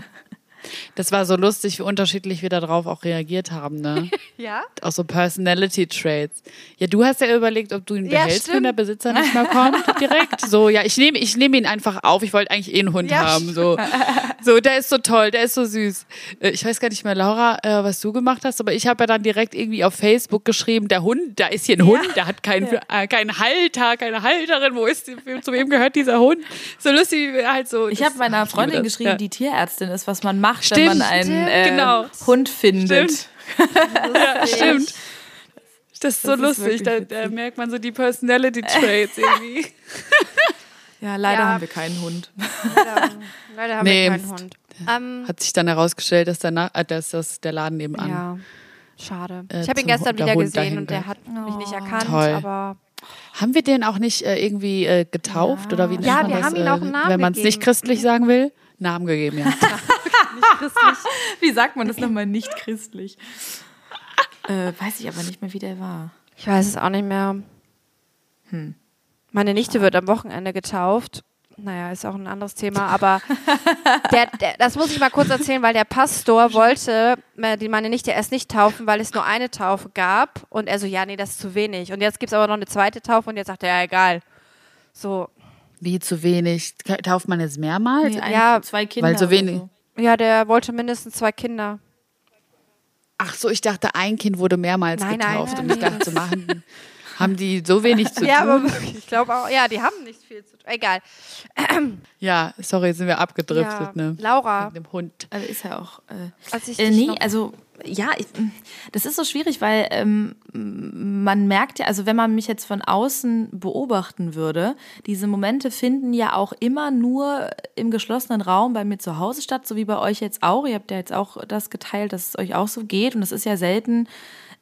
Das war so lustig, wie unterschiedlich wir darauf auch reagiert haben, ne? (laughs) Ja? auch so Personality Traits. Ja, du hast ja überlegt, ob du ihn Ja, behältst, wenn stimmt. der Besitzer nicht mehr (laughs) kommt, direkt. So, ja, ich nehme ich nehme ihn einfach auf. Ich wollte eigentlich eh einen Hund Ja, haben. So. (laughs) so, der ist so toll, der ist so süß. Äh, Ich weiß gar nicht mehr, Laura, äh, was du gemacht hast, aber ich habe ja dann direkt irgendwie auf Facebook geschrieben, der Hund, da ist hier ein Hund, der hat keinen äh, keinen Halter, keine Halterin. Wo ist, die- zu wem gehört dieser Hund? So lustig, wie wir halt so. Ich habe meiner Freundin geschrieben, Ja. die Tierärztin ist, was man macht, Stimmt, wenn man einen äh, genau. Hund findet. Stimmt. Ja, (laughs) stimmt. Das ist so Das ist lustig. Da, wirklich da witzig. merkt man so die Personality Traits irgendwie. (laughs) Ja, leider Ja. haben wir keinen Hund. Leider, leider haben Nee. wir keinen Hund. Ähm, Hat sich dann herausgestellt, dass, der, Na- äh, dass das der Laden nebenan. ja, schade. äh, ich habe ihn gestern wieder Hund gesehen und der hat mich nicht erkannt, Toll. aber Haben wir den auch nicht äh, irgendwie äh, getauft oder wie nennt Ja, man wir das, haben ihm äh, auch einen Namen Wenn man es nicht christlich sagen will, Namen gegeben, ja. (laughs) (laughs) Wie sagt man das nochmal nicht christlich? äh, weiß ich aber nicht mehr, wie der war. ich weiß es auch nicht mehr. Hm. Meine Nichte wird am Wochenende getauft. Naja, ist auch ein anderes Thema, aber (laughs) der, der, das muss ich mal kurz erzählen, weil der Pastor wollte die meine Nichte erst nicht taufen, weil es nur eine Taufe gab. Und er so, ja, nee, das ist zu wenig. Und jetzt gibt es aber noch eine zweite Taufe und jetzt sagt er, ja, egal. So, Wie zu wenig? Tauft man jetzt mehrmals? Nee, ein, Ja, zwei Kinder. weil so wenig- So. Ja, der wollte mindestens zwei Kinder. Ach so, ich dachte, ein Kind wurde mehrmals Nein, nein, getauft. nein, und ich dachte, machen, (laughs) haben die so wenig zu (laughs) Ja, tun? aber wirklich, ich glaube auch, ja, die haben nicht viel zu tun. Egal. (clears throat) ja, sorry, jetzt sind wir abgedriftet, Ja, ne? Laura, Mit dem Hund. Also ist ja auch. Äh, als ich Äh, nee, also ja, ich, das ist so schwierig, weil ähm, man merkt ja, also wenn man mich jetzt von außen beobachten würde, diese Momente finden ja auch immer nur im geschlossenen Raum bei mir zu Hause statt, so wie bei euch jetzt auch. Ihr habt ja jetzt auch das geteilt, dass es euch auch so geht und es ist ja selten,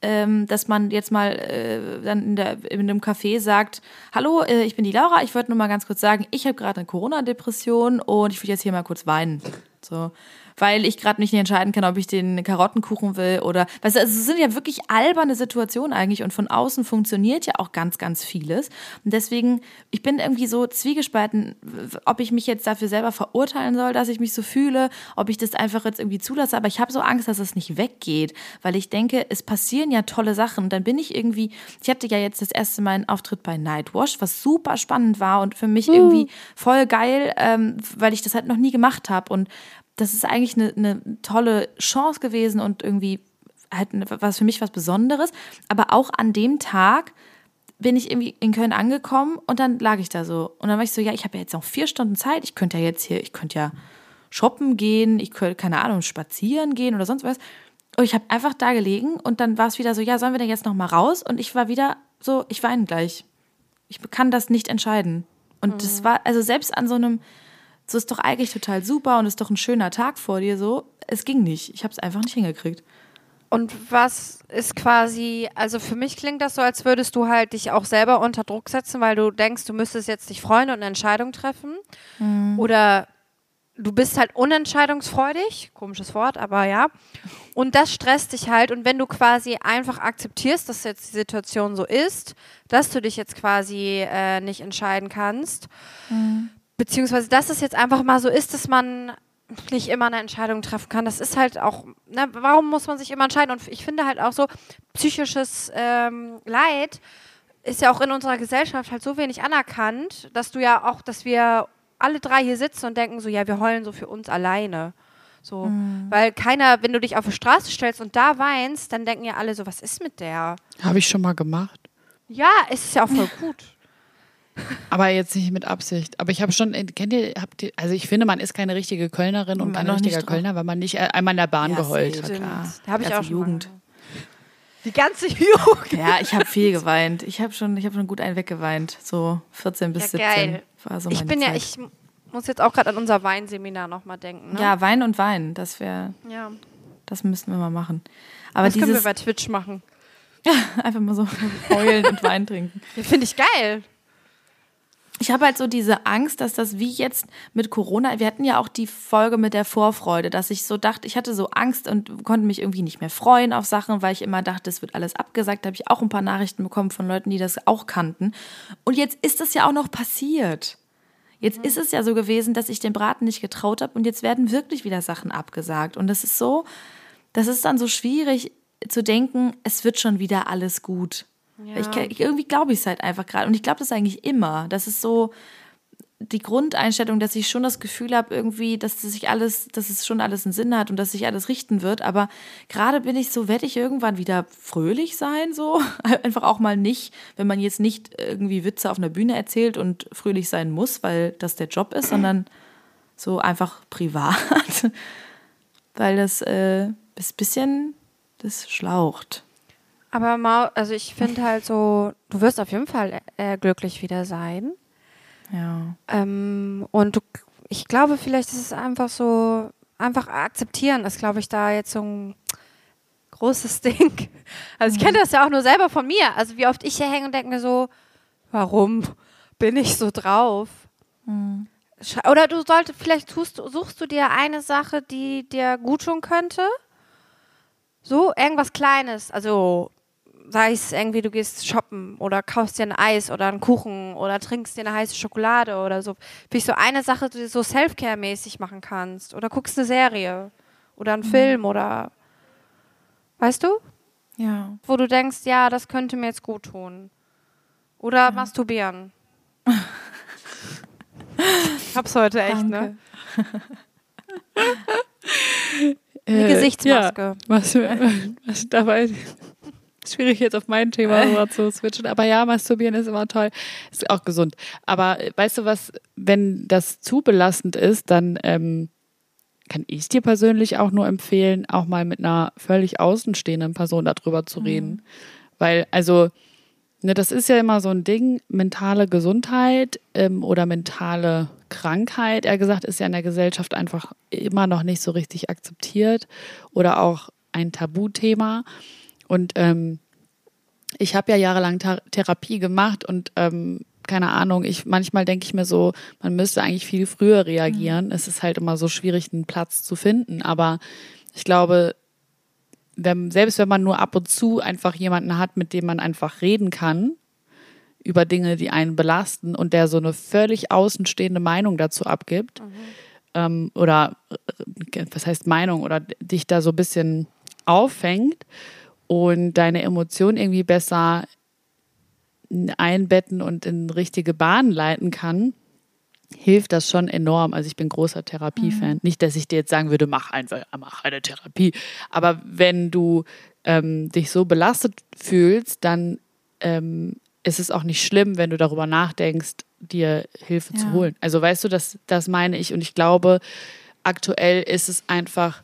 ähm, dass man jetzt mal äh, dann in, der, in einem Café sagt, hallo, äh, ich bin die Laura, ich wollte nur mal ganz kurz sagen, ich habe gerade eine Corona-Depression und ich würde jetzt hier mal kurz weinen. So. Weil ich gerade nicht entscheiden kann, ob ich den Karottenkuchen will oder, weißt du, also es sind ja wirklich alberne Situationen eigentlich und von außen funktioniert ja auch ganz, ganz vieles. Und deswegen, ich bin irgendwie so zwiegespalten, ob ich mich jetzt dafür selber verurteilen soll, dass ich mich so fühle, ob ich das einfach jetzt irgendwie zulasse, aber ich habe so Angst, dass es nicht weggeht, weil ich denke, es passieren ja tolle Sachen. Und dann bin ich irgendwie, ich hatte ja jetzt das erste Mal einen Auftritt bei Nightwash, was super spannend war und für mich irgendwie voll geil, ähm, weil ich das halt noch nie gemacht habe. Und das ist eigentlich eine, eine tolle Chance gewesen und irgendwie halt was für mich was Besonderes. Aber auch an dem Tag bin ich irgendwie in Köln angekommen und dann lag ich da so. Und dann war ich so, ja, ich habe ja jetzt noch vier Stunden Zeit. Ich könnte ja jetzt hier, ich könnte ja shoppen gehen, ich könnte, keine Ahnung, spazieren gehen oder sonst was. Und ich habe einfach da gelegen und dann war es wieder so, ja, sollen wir denn jetzt noch mal raus? Und ich war wieder so, ich weine gleich. Ich kann das nicht entscheiden. Und das war, also selbst an so einem, so ist doch eigentlich total super und ist doch ein schöner Tag vor dir so. Es ging nicht. Ich habe es einfach nicht hingekriegt. Und was ist quasi, also für mich klingt das so, als würdest du halt dich auch selber unter Druck setzen, weil du denkst, du müsstest jetzt dich freuen und eine Entscheidung treffen. Oder du bist halt unentscheidungsfreudig, komisches Wort, aber ja. Und das stresst dich halt. Und wenn du quasi einfach akzeptierst, dass jetzt die Situation so ist, dass du dich jetzt quasi äh, nicht entscheiden kannst, beziehungsweise dass es jetzt einfach mal so ist, dass man nicht immer eine Entscheidung treffen kann. Das ist halt auch, ne, warum muss man sich immer entscheiden? Und ich finde halt auch so, psychisches ähm, Leid ist ja auch in unserer Gesellschaft halt so wenig anerkannt, dass du ja auch, dass wir alle drei hier sitzen und denken so, ja, wir heulen so für uns alleine. So, weil keiner, wenn du dich auf die Straße stellst und da weinst, dann denken ja alle so, was ist mit der? Habe ich schon mal gemacht. Ja, es ist ja auch voll gut. Aber jetzt nicht mit Absicht. Aber ich habe schon, kennt ihr, habt ihr, also ich finde, man ist keine richtige Kölnerin und kein richtiger. Kölner, weil man nicht äh, einmal in der Bahn Ja, geheult hat. Da habe ich Ganze auch mal Jugend. Die ganze (laughs) Jugend. Ja, ich habe viel geweint. Ich habe schon, ich habe schon gut einen weggeweint. So 14 bis Ja, 17 geil. war so Ich meine bin ja, Zeit. ich muss jetzt auch gerade an unser Weinseminar nochmal denken. Ne? Ja, Wein und Wein, das wäre, ja. das müssten wir mal machen. Aber Das können wir dieses, bei Twitch machen. (laughs) Einfach mal so (laughs) heulen und Wein trinken. Finde ich geil. Ich habe halt so diese Angst, dass das wie jetzt mit Corona, wir hatten ja auch die Folge mit der Vorfreude, dass ich so dachte, ich hatte so Angst und konnte mich irgendwie nicht mehr freuen auf Sachen, weil ich immer dachte, es wird alles abgesagt. Da habe ich auch ein paar Nachrichten bekommen von Leuten, die das auch kannten. Und jetzt ist das ja auch noch passiert. Jetzt ist es ja so gewesen, dass ich dem Braten nicht getraut habe und jetzt werden wirklich wieder Sachen abgesagt. Und das ist so, das ist dann so schwierig zu denken, es wird schon wieder alles gut. Ja. Ich, irgendwie glaube ich es halt einfach gerade. Und ich glaube das eigentlich immer. Das ist so die Grundeinstellung, dass ich schon das Gefühl habe, irgendwie, dass das sich alles, dass es schon alles einen Sinn hat und dass sich alles richten wird. Aber gerade bin ich so, werde ich irgendwann wieder fröhlich sein, so. (laughs) Einfach auch mal nicht, wenn man jetzt nicht irgendwie Witze auf einer Bühne erzählt und fröhlich sein muss, weil das der Job ist, sondern so einfach privat. (laughs) weil das äh, ist bisschen, das schlaucht. Aber mal, also ich finde halt so, du wirst auf jeden Fall äh, glücklich wieder sein. Ja. Ähm, und du, ich glaube, vielleicht ist es einfach so, einfach akzeptieren ist, glaube ich, da jetzt so ein großes (laughs) Ding. Also ich kenne das ja auch nur selber von mir. Also wie oft ich hier hänge und denke mir so, warum bin ich so drauf? Sche- Oder du solltest, vielleicht tust, suchst du dir eine Sache, die dir gut tun könnte. So, irgendwas Kleines. Also sei es irgendwie, du gehst shoppen oder kaufst dir ein Eis oder einen Kuchen oder trinkst dir eine heiße Schokolade oder so. Wie ich so eine Sache, die du so Self-Care-mäßig machen kannst. Oder guckst eine Serie oder einen Film oder weißt du? Ja. Wo du denkst, ja, das könnte mir jetzt gut tun. Oder masturbieren. ich (laughs) hab's heute echt, ne? (laughs) Äh, Die Gesichtsmaske. Ja, was, was dabei (laughs) schwierig jetzt auf mein Thema (laughs) rüber zu switchen. Aber ja, masturbieren ist immer toll. Ist auch gesund. Aber äh, weißt du was, wenn das zu belastend ist, dann ähm, kann ich dir persönlich auch nur empfehlen, auch mal mit einer völlig außenstehenden Person darüber zu reden. Weil, also, ne, das ist ja immer so ein Ding, mentale Gesundheit ähm, oder mentale Krankheit, eher gesagt, ist ja in der Gesellschaft einfach immer noch nicht so richtig akzeptiert oder auch ein Tabuthema. Und ähm, ich habe ja jahrelang Ther Therapie gemacht und ähm, keine Ahnung, ich manchmal denke ich mir so, man müsste eigentlich viel früher reagieren. Es ist halt immer so schwierig, einen Platz zu finden. Aber ich glaube, wenn, selbst wenn man nur ab und zu einfach jemanden hat, mit dem man einfach reden kann über Dinge, die einen belasten und der so eine völlig außenstehende Meinung dazu abgibt, ähm, oder äh, was heißt Meinung, oder dich da so ein bisschen auffängt und deine Emotionen irgendwie besser einbetten und in richtige Bahnen leiten kann, hilft das schon enorm. Also ich bin großer Therapiefan. Nicht, dass ich dir jetzt sagen würde, mach einfach, mach eine Therapie. Aber wenn du ähm, dich so belastet fühlst, dann ähm, ist es auch nicht schlimm, wenn du darüber nachdenkst, dir Hilfe zu Ja. holen. Also weißt du, das, das meine ich. Und ich glaube, aktuell ist es einfach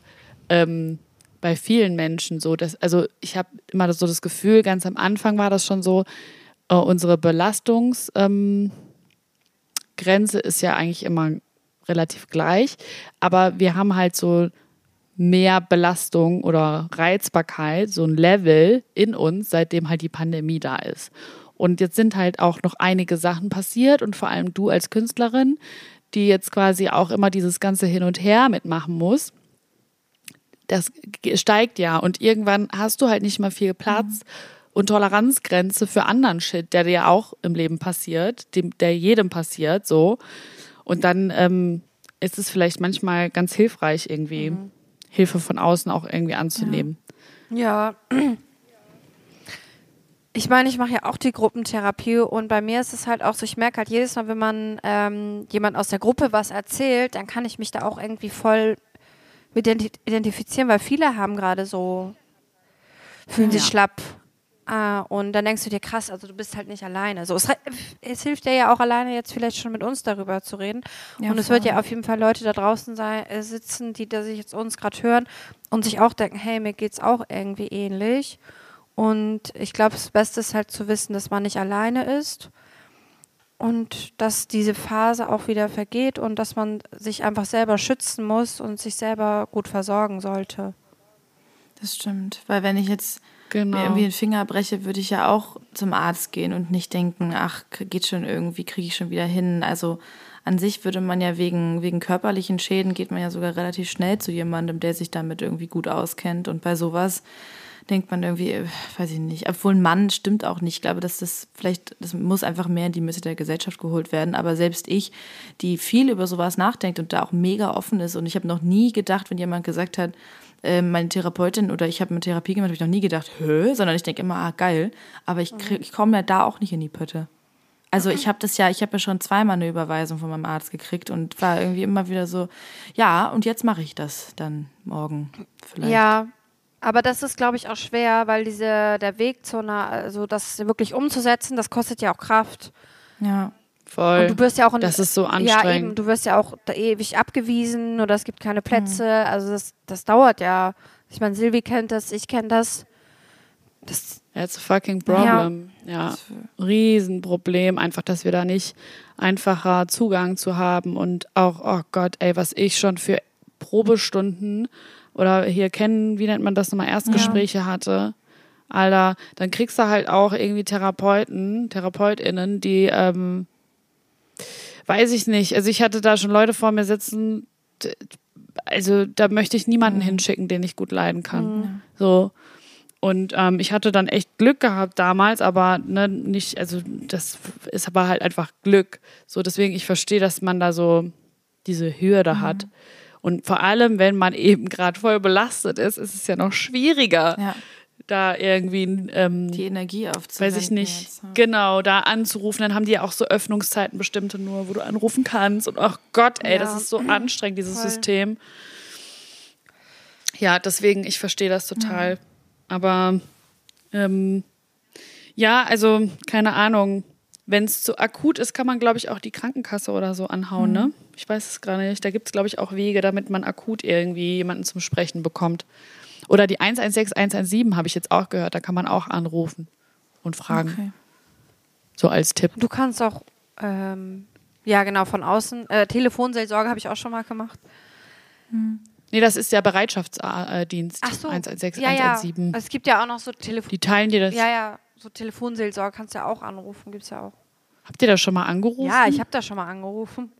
ähm, bei vielen Menschen so, dass, also ich habe immer so das Gefühl, ganz am Anfang war das schon so, äh, unsere Belastungs, ähm, ist ja eigentlich immer relativ gleich, aber wir haben halt so mehr Belastung oder Reizbarkeit, so ein Level in uns, seitdem halt die Pandemie da ist. Und jetzt sind halt auch noch einige Sachen passiert und vor allem du als Künstlerin, die jetzt quasi auch immer dieses ganze Hin und Her mitmachen muss. Das steigt ja und irgendwann hast du halt nicht mehr viel Platz und Toleranzgrenze für anderen Shit, der dir auch im Leben passiert, dem, der jedem passiert, so. Und dann ähm, ist es vielleicht manchmal ganz hilfreich, irgendwie Hilfe von außen auch irgendwie anzunehmen. Ja. Ich meine, ich mache ja auch die Gruppentherapie und bei mir ist es halt auch so, ich merke halt jedes Mal, wenn man ähm, jemand aus der Gruppe was erzählt, dann kann ich mich da auch irgendwie voll mit identi- identifizieren, weil viele haben gerade so, fühlen sich schlapp. Äh, und dann denkst du dir, krass, also du bist halt nicht alleine. So, es, es hilft dir ja auch alleine jetzt vielleicht schon mit uns darüber zu reden. Ja, und es wird voll. ja auf jeden Fall Leute da draußen sein, äh, sitzen, die da sich jetzt uns gerade hören und sich auch denken, hey, mir geht's auch irgendwie ähnlich. Und ich glaube, das Beste ist halt zu wissen, dass man nicht alleine ist und dass diese Phase auch wieder vergeht und dass man sich einfach selber schützen muss und sich selber gut versorgen sollte. Das stimmt. Weil wenn ich jetzt Genau. mir irgendwie den Finger breche, würde ich ja auch zum Arzt gehen und nicht denken, ach, geht schon irgendwie, kriege ich schon wieder hin. Also an sich würde man ja wegen, wegen körperlichen Schäden geht man ja sogar relativ schnell zu jemandem, der sich damit irgendwie gut auskennt. Und bei sowas denkt man irgendwie, äh, weiß ich nicht, obwohl ein Mann stimmt auch nicht. Ich glaube, dass das vielleicht, das muss einfach mehr in die Mitte der Gesellschaft geholt werden. Aber selbst ich, die viel über sowas nachdenkt und da auch mega offen ist und ich habe noch nie gedacht, wenn jemand gesagt hat, äh, meine Therapeutin oder ich habe eine Therapie gemacht, habe ich noch nie gedacht, hö, sondern ich denke immer, ah, geil. Aber ich, krieg- ich komme ja da auch nicht in die Pötte. Also ich habe das ja, ich habe ja schon zweimal eine Überweisung von meinem Arzt gekriegt und war irgendwie immer wieder so, ja, und jetzt mache ich das dann morgen vielleicht. Ja, aber das ist, glaube ich, auch schwer, weil diese, der Weg zu einer, also das wirklich umzusetzen, das kostet ja auch Kraft. Ja. Voll. Und du wirst ja auch in, das ist so Ja, anstrengend. eben, du wirst ja auch da ewig abgewiesen oder es gibt keine Plätze. Mhm. Also das, das dauert ja. Ich meine, Silvi kennt das, ich kenne das. Das That's a fucking problem. Ja, Riesenproblem, einfach, dass wir da nicht einfacher Zugang zu haben und auch, oh Gott, ey, was ich schon für Probestunden oder hier kennen, wie nennt man das nochmal, Erstgespräche hatte. Alter, dann kriegst du halt auch irgendwie Therapeuten, TherapeutInnen, die, ähm, weiß ich nicht, also ich hatte da schon Leute vor mir sitzen, also da möchte ich niemanden hinschicken, den ich gut leiden kann. So. Und ähm, ich hatte dann echt Glück gehabt damals, aber ne, nicht, also das ist aber halt einfach Glück. So, deswegen, ich verstehe, dass man da so diese Hürde hat. Und vor allem, wenn man eben gerade voll belastet ist, ist es ja noch schwieriger, Ja, da irgendwie ähm, die Energie aufzuwenden. weiß ich nicht, jetzt, ja. genau, da anzurufen. Dann haben die ja auch so Öffnungszeiten bestimmte nur, wo du anrufen kannst. Und ach Gott, ey, das Ja. ist so anstrengend, dieses Voll. System. Ja, deswegen, ich verstehe das total. Aber ähm, ja, also keine Ahnung. Wenn es zu akut ist, kann man, glaube ich, auch die Krankenkasse oder so anhauen, ne? Ich weiß es gerade nicht. Da gibt es, glaube ich, auch Wege, damit man akut irgendwie jemanden zum Sprechen bekommt. Oder die 116, 117 habe ich jetzt auch gehört. Da kann man auch anrufen und fragen. Okay. So als Tipp. Du kannst auch, ähm, ja genau, von außen, äh, Telefonseelsorge habe ich auch schon mal gemacht. Nee, das ist der Bereitschaftsdienst. Ach so. 116, ja, ja. 117. Es gibt ja auch noch so Telefon... Die teilen dir das. Ja, ja, so Telefonseelsorge kannst du ja auch anrufen, gibt's ja auch. Habt ihr das schon mal angerufen? Ja, ich habe da schon mal angerufen.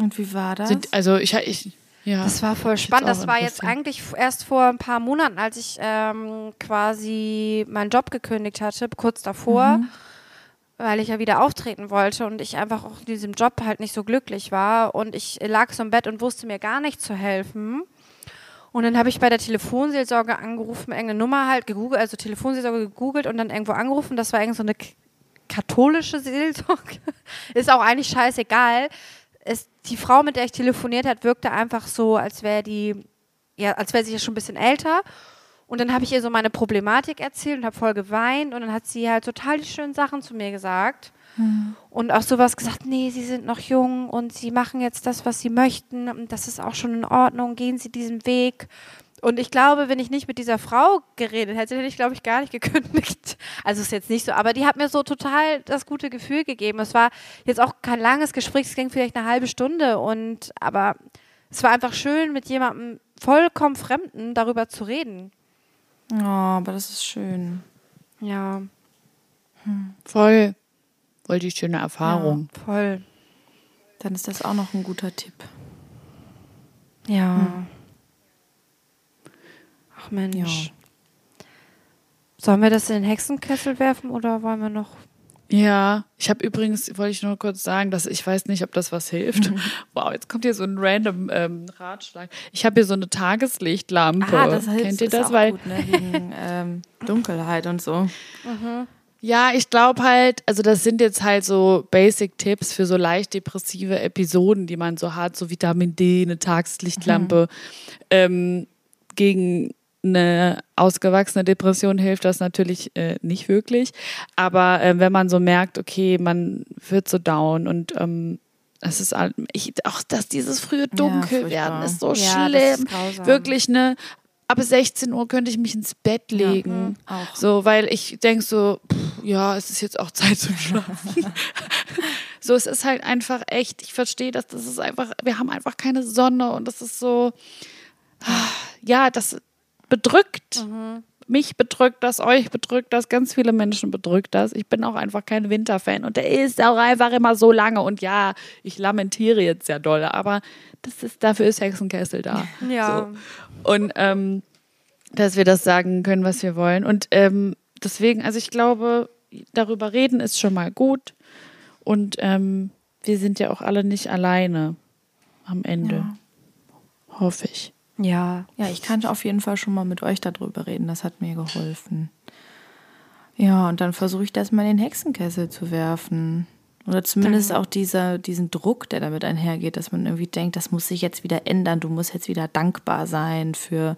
Und wie war das? Sind, also ich, ich ja. Das war voll spannend. Das war jetzt eigentlich erst vor ein paar Monaten, als ich ähm, quasi meinen Job gekündigt hatte, kurz davor, weil ich ja wieder auftreten wollte und ich einfach auch in diesem Job halt nicht so glücklich war. Und ich lag so im Bett und wusste mir gar nicht zu helfen. Und dann habe ich bei der Telefonseelsorge angerufen, irgendeine Nummer halt gegoogelt, also Telefonseelsorge gegoogelt und dann irgendwo angerufen. Das war irgend so eine katholische Seelsorge. (laughs) Ist auch eigentlich scheißegal. Es, die Frau, mit der ich telefoniert hat, wirkte einfach so, als wäre die, ja, als wäre sie ja schon ein bisschen älter. Und dann habe ich ihr so meine Problematik erzählt und habe voll geweint. Und dann hat sie halt total die schönen Sachen zu mir gesagt. Und auch sowas gesagt, nee, sie sind noch jung und sie machen jetzt das, was sie möchten. Und das ist auch schon in Ordnung. Gehen sie diesen Weg. Und ich glaube, wenn ich nicht mit dieser Frau geredet hätte, hätte ich, glaube ich, gar nicht (laughs) gekündigt. Also ist jetzt nicht so, aber die hat mir so total das gute Gefühl gegeben. Es war jetzt auch kein langes Gespräch, es ging vielleicht eine halbe Stunde und aber es war einfach schön, mit jemandem vollkommen Fremden darüber zu reden. Oh, aber das ist schön. Ja, voll, voll die schöne Erfahrung. voll. Dann ist das auch noch ein guter Tipp. Ja. Ach Mensch. Ja. Sollen wir das in den Hexenkessel werfen oder wollen wir noch? Ja, ich habe übrigens, wollte ich nur kurz sagen, dass ich weiß nicht, ob das was hilft. (laughs) Wow, jetzt kommt hier so ein random ähm, Ratschlag. Ich habe hier so eine Tageslichtlampe. Ah, das hilft, Kennt ihr ist das? auch Weil gut, ne? Wegen (laughs) ähm, Dunkelheit und so. Ja, ich glaube halt, also das sind jetzt halt so Basic-Tipps für so leicht depressive Episoden, die man so hat, so Vitamin D, eine Tageslichtlampe. Ähm, gegen eine ausgewachsene Depression hilft das natürlich äh, nicht wirklich. Aber äh, wenn man so merkt, okay, man wird so down und ähm, es ist ich, auch, dass dieses frühe Dunkel furchtbar. werden ist so Ja, schlimm. ist. Wirklich ne. Ab 16 Uhr könnte ich mich ins Bett legen. auch. So, weil ich denke so, pff, ja, es ist jetzt auch (laughs) Zeit zum Schlafen. (laughs) so, es ist halt einfach echt, ich verstehe das, das ist einfach, wir haben einfach keine Sonne und das ist so, ah, ja, das bedrückt. mich bedrückt das, euch bedrückt das, ganz viele Menschen bedrückt das. Ich bin auch einfach kein Winterfan und der ist auch einfach immer so lange. Und ja, ich lamentiere jetzt sehr doll, aber das ist, dafür ist Hexenkessel da. (laughs) Ja. So. Und ähm, dass wir das sagen können, was wir wollen. Und ähm, deswegen, also ich glaube, darüber reden ist schon mal gut. Und ähm, wir sind ja auch alle nicht alleine am Ende. Ja. Hoffe ich. Ja. Ja, ich kann auf jeden Fall schon mal mit euch darüber reden. Das hat mir geholfen. Ja, und dann versuche ich das mal in den Hexenkessel zu werfen. Oder zumindest auch dieser, diesen Druck, der damit einhergeht, dass man irgendwie denkt, das muss sich jetzt wieder ändern, du musst jetzt wieder dankbar sein für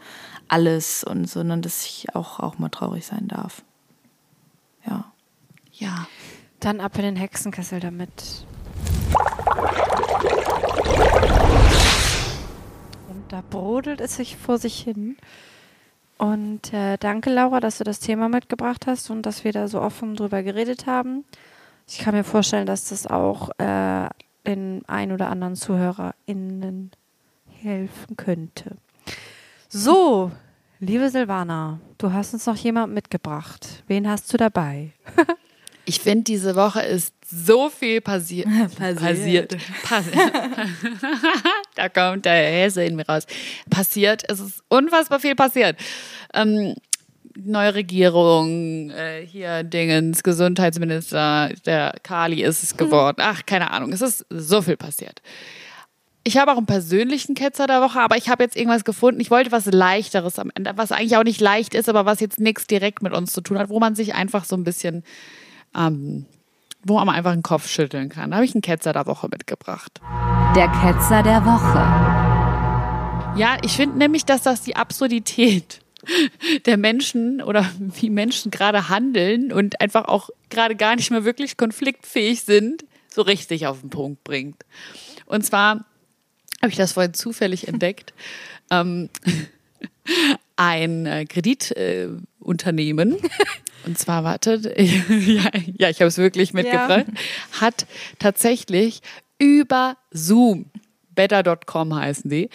alles und sondern dass ich auch, auch mal traurig sein darf. Ja. Ja. Dann ab in den Hexenkessel damit. Und da brodelt es sich vor sich hin. Und äh, danke, Laura, dass du das Thema mitgebracht hast und dass wir da so offen drüber geredet haben. Ich kann mir vorstellen, dass das auch äh, den ein oder anderen ZuhörerInnen helfen könnte. So, liebe Silvana, du hast uns noch jemand mitgebracht. Wen hast du dabei? (laughs) Ich finde, diese Woche ist so viel passi (laughs) passiert. Passiert. (laughs) da kommt der Hesse in mir raus. Passiert. Es ist unfassbar viel passiert. Ähm, neue Regierung, äh, hier Dingens, Gesundheitsminister, der Kali ist es geworden. Ach, keine Ahnung. Es ist so viel passiert. Ich habe auch einen persönlichen Ketzer der Woche, aber ich habe jetzt irgendwas gefunden. Ich wollte was Leichteres am Ende, was eigentlich auch nicht leicht ist, aber was jetzt nichts direkt mit uns zu tun hat, wo man sich einfach so ein bisschen ähm, wo man einfach einen Kopf schütteln kann. Da habe ich einen Ketzer der Woche mitgebracht. Der Ketzer der Woche. Ja, ich finde nämlich, dass das die Absurdität (laughs) der Menschen oder wie Menschen gerade handeln und einfach auch gerade gar nicht mehr wirklich konfliktfähig sind, so richtig auf den Punkt bringt. Und zwar habe ich das vorhin zufällig entdeckt. (laughs) ähm, (laughs) ein äh, Kreditunternehmen, äh, (laughs) und zwar, wartet, (laughs) ja, ja, ich habe es wirklich mitgebracht, ja. hat tatsächlich über Zoom, better.com heißen die,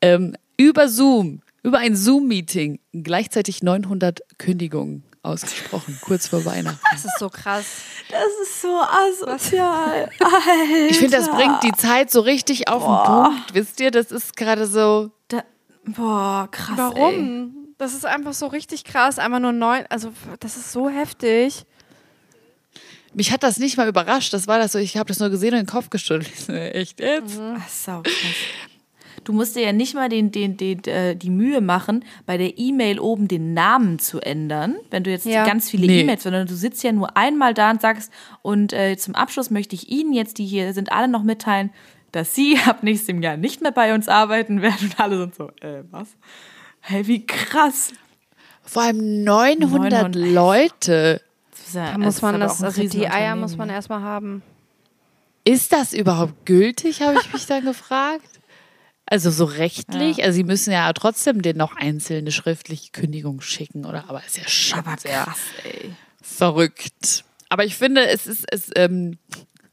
ähm, über Zoom, über ein Zoom-Meeting gleichzeitig 900 Kündigungen ausgesprochen, kurz vor Weihnachten. Das ist so krass. Das ist so asozial. (laughs) Alter. Ich finde, das bringt die Zeit so richtig auf Boah. den Punkt. Wisst ihr, das ist gerade so. Da, boah, krass. Warum? Ey. Das ist einfach so richtig krass. Einmal nur neun. Also, das ist so heftig. Mich hat das nicht mal überrascht. Das war das so, ich habe das nur gesehen und den Kopf geschüttelt. (laughs) Echt jetzt? Mhm. Ach, sau krass. Du musst dir ja nicht mal den, den, den, äh, die Mühe machen, bei der E-Mail oben den Namen zu ändern, wenn du jetzt ja. ganz viele nee. E-Mails, sondern du sitzt ja nur einmal da und sagst, und äh, zum Abschluss möchte ich Ihnen jetzt, die hier sind, alle noch mitteilen, dass Sie (laughs) ab nächstem Jahr nicht mehr bei uns arbeiten werden. Und alle sind so, äh, was? Hey, wie krass. Vor allem 900, 900 Leute. Da muss man das, also die Eier muss man erstmal haben. Ist das überhaupt gültig, habe ich mich dann gefragt. Also so rechtlich, ja. also sie müssen ja trotzdem den noch einzelne schriftliche Kündigung schicken, oder? Aber ist ja schon Aber krass, ey. verrückt. Aber ich finde, es ist, es ähm,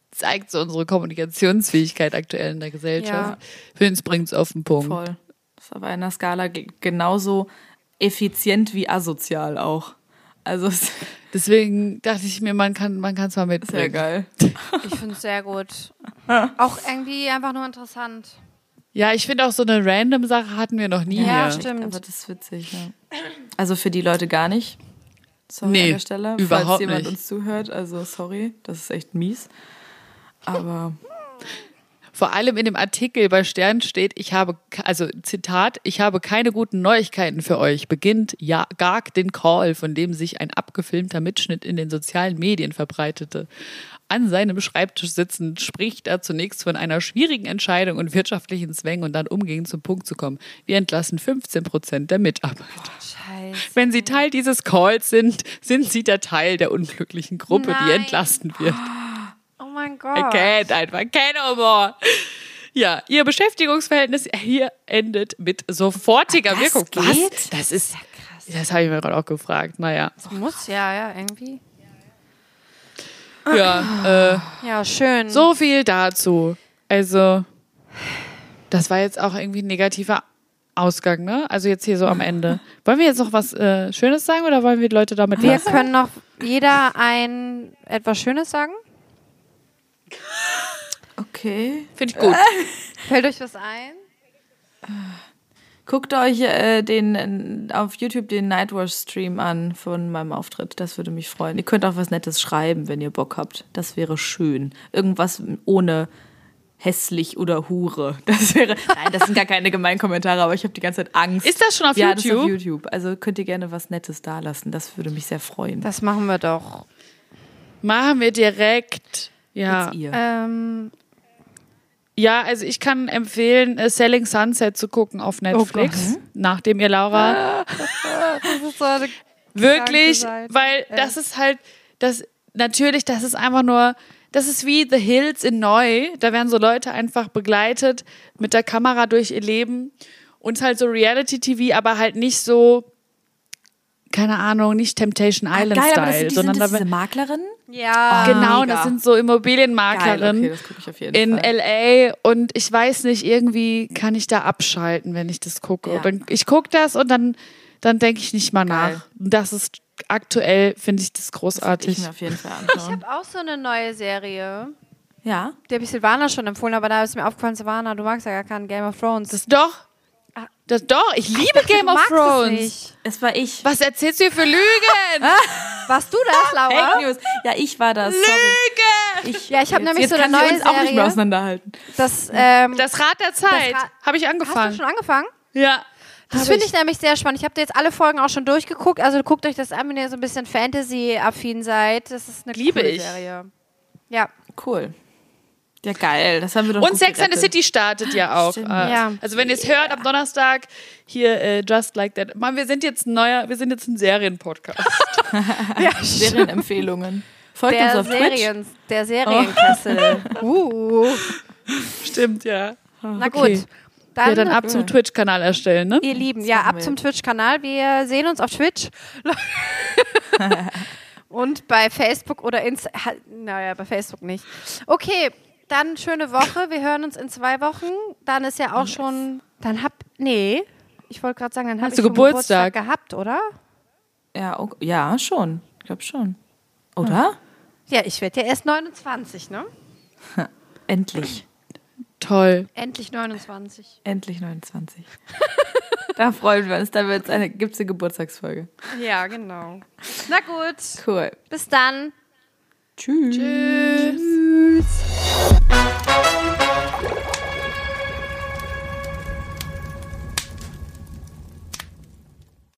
zeigt so unsere Kommunikationsfähigkeit aktuell in der Gesellschaft. Ja. Ich finde, es bringt es auf den Punkt. Voll. Das ist aber in der Skala genauso effizient wie asozial auch. Also (laughs) deswegen dachte ich mir, man kann man kann es mal mitbringen. Sehr geil. Ich finde es sehr gut. (laughs) Auch irgendwie einfach nur interessant. Ja, ich finde auch so eine random Sache hatten wir noch nie. Ja, hier. stimmt. Aber das ist witzig. Ja. Also für die Leute gar nicht. Sorry nee, an der Stelle, überhaupt falls jemand nicht. uns zuhört. Also sorry, das ist echt mies. Aber (laughs) vor allem in dem Artikel bei Stern steht, ich habe, also Zitat, ich habe keine guten Neuigkeiten für euch. Beginnt ja, Garg den Call, von dem sich ein abgefilmter Mitschnitt in den sozialen Medien verbreitete. An seinem Schreibtisch sitzend spricht er zunächst von einer schwierigen Entscheidung und wirtschaftlichen Zwängen und dann umgehend zum Punkt zu kommen. Wir entlassen 15 Prozent der Mitarbeiter. Scheiße. Wenn sie Teil dieses Calls sind, sind sie der Teil der unglücklichen Gruppe, Nein. die entlassen wird. Oh mein I Gott. can't einfach, kein Humor. Ja, ihr Beschäftigungsverhältnis hier endet mit sofortiger das Wirkung. geht? Was? Das ist, krass. das habe ich mir gerade auch gefragt. Naja, Das muss ja, ja, irgendwie. ja, äh, Ja, schön. so viel dazu. Also, das war jetzt auch irgendwie ein negativer Ausgang, ne? Also jetzt hier so am Ende. (laughs) Wollen wir jetzt noch was äh, Schönes sagen oder wollen wir die Leute damit Wir lassen? können noch jeder ein etwas Schönes sagen. Okay. Finde ich gut. (laughs) Fällt euch was ein? Guckt euch äh, den äh, auf YouTube den Nightwatch-Stream an von meinem Auftritt. Das würde mich freuen. Ihr könnt auch was Nettes schreiben, wenn ihr Bock habt. Das wäre schön. Irgendwas ohne hässlich oder Hure. (laughs) Das wäre. Nein, das sind gar keine gemeinen Kommentare, aber ich habe die ganze Zeit Angst. Ist das schon auf ja, das ist auf YouTube? YouTube. Also könnt ihr gerne was Nettes dalassen. Das würde mich sehr freuen. Das machen wir doch. Machen wir direkt. Ja. Jetzt ihr. Ähm, Ja, also ich kann empfehlen, äh, Selling Sunset zu gucken auf Netflix, nachdem ihr Laura (laughs) ist so (laughs) wirklich, weil das ist halt, das natürlich, das ist einfach nur, das ist wie The Hills in Neu. Da werden so Leute einfach begleitet mit der Kamera durch ihr Leben und halt so Reality-TV, aber halt nicht so, keine Ahnung, nicht Temptation Island Geil, aber das Style, sind, die, sondern sind da das diese Maklerinnen? Ja. genau, mega. das sind so Immobilienmaklerinnen Geil, okay, das gucke ich auf jeden in Fall. LA und ich weiß nicht, irgendwie kann ich da abschalten, wenn ich das gucke. Ja. Dann, ich gucke das und dann, dann denke ich nicht mal Geil. nach. Und Das ist aktuell, finde ich das ich großartig. mir auf jeden Fall Ich habe auch so eine neue Serie. Ja. Die habe ich Silvana schon empfohlen, aber da ist mir aufgefallen, Silvana, du magst ja gar keinen Game of Thrones. Das doch. Das doch. Ich liebe Game du of es Thrones. nicht. Es war ich. Was erzählst du hier für Lügen? (laughs) Warst du das, (laughs) Laura? Fake News. Ja, ich war das. Sorry. Lüge! Ich, Ja, ich hab jetzt, nämlich jetzt so eine neue uns auch nicht mehr Serie. auseinanderhalten. Das, ähm, Das Rad der Zeit. Ra- Habe ich hast du angefangen. schon angefangen? Ja. Das finde ich nämlich sehr spannend. Ich habe jetzt alle Folgen auch schon durchgeguckt. Also guckt euch das an, wenn ihr so ein bisschen Fantasy-affin seid. Das ist eine Liebe coole ich. Serie. Ja. Cool. Ja, geil. Das haben wir doch Und gut Sex and the gerettet. City startet ja auch. Stimmt. Äh, Ja. Also wenn ihr es hört am Donnerstag, hier äh, Just Like That. Mann, wir sind jetzt ein neuer, wir sind jetzt ein Serienpodcast. (laughs) Serienempfehlungen. Folgt uns Der, auf Twitch. Serien, der Serienkessel. (laughs) uh. Stimmt, ja. Na gut. Okay. Dann, ja, dann ab zum Twitch-Kanal erstellen, ne? ihr Lieben, ja, ab zum Twitch-Kanal. Wir sehen uns auf Twitch. (laughs) Und bei Facebook oder Insta. Naja, bei Facebook nicht. Okay, dann schöne Woche. Wir hören uns in zwei Wochen. Dann ist ja auch schon. Dann hab. Nee. Ich wollte gerade sagen, dann Hast ich du schon Geburtstag? gehabt, oder? Ja, ok- ja, schon. Ich glaube schon. Oder? Ja, ich werde ja erst 29, ne? (laughs) Endlich. Toll. Endlich 29. Endlich 29. (laughs) da freuen wir uns. Da wird's eine, gibt's eine Geburtstagsfolge. Ja, genau. Na gut. Cool. Bis dann. Tschüss. Tschüss.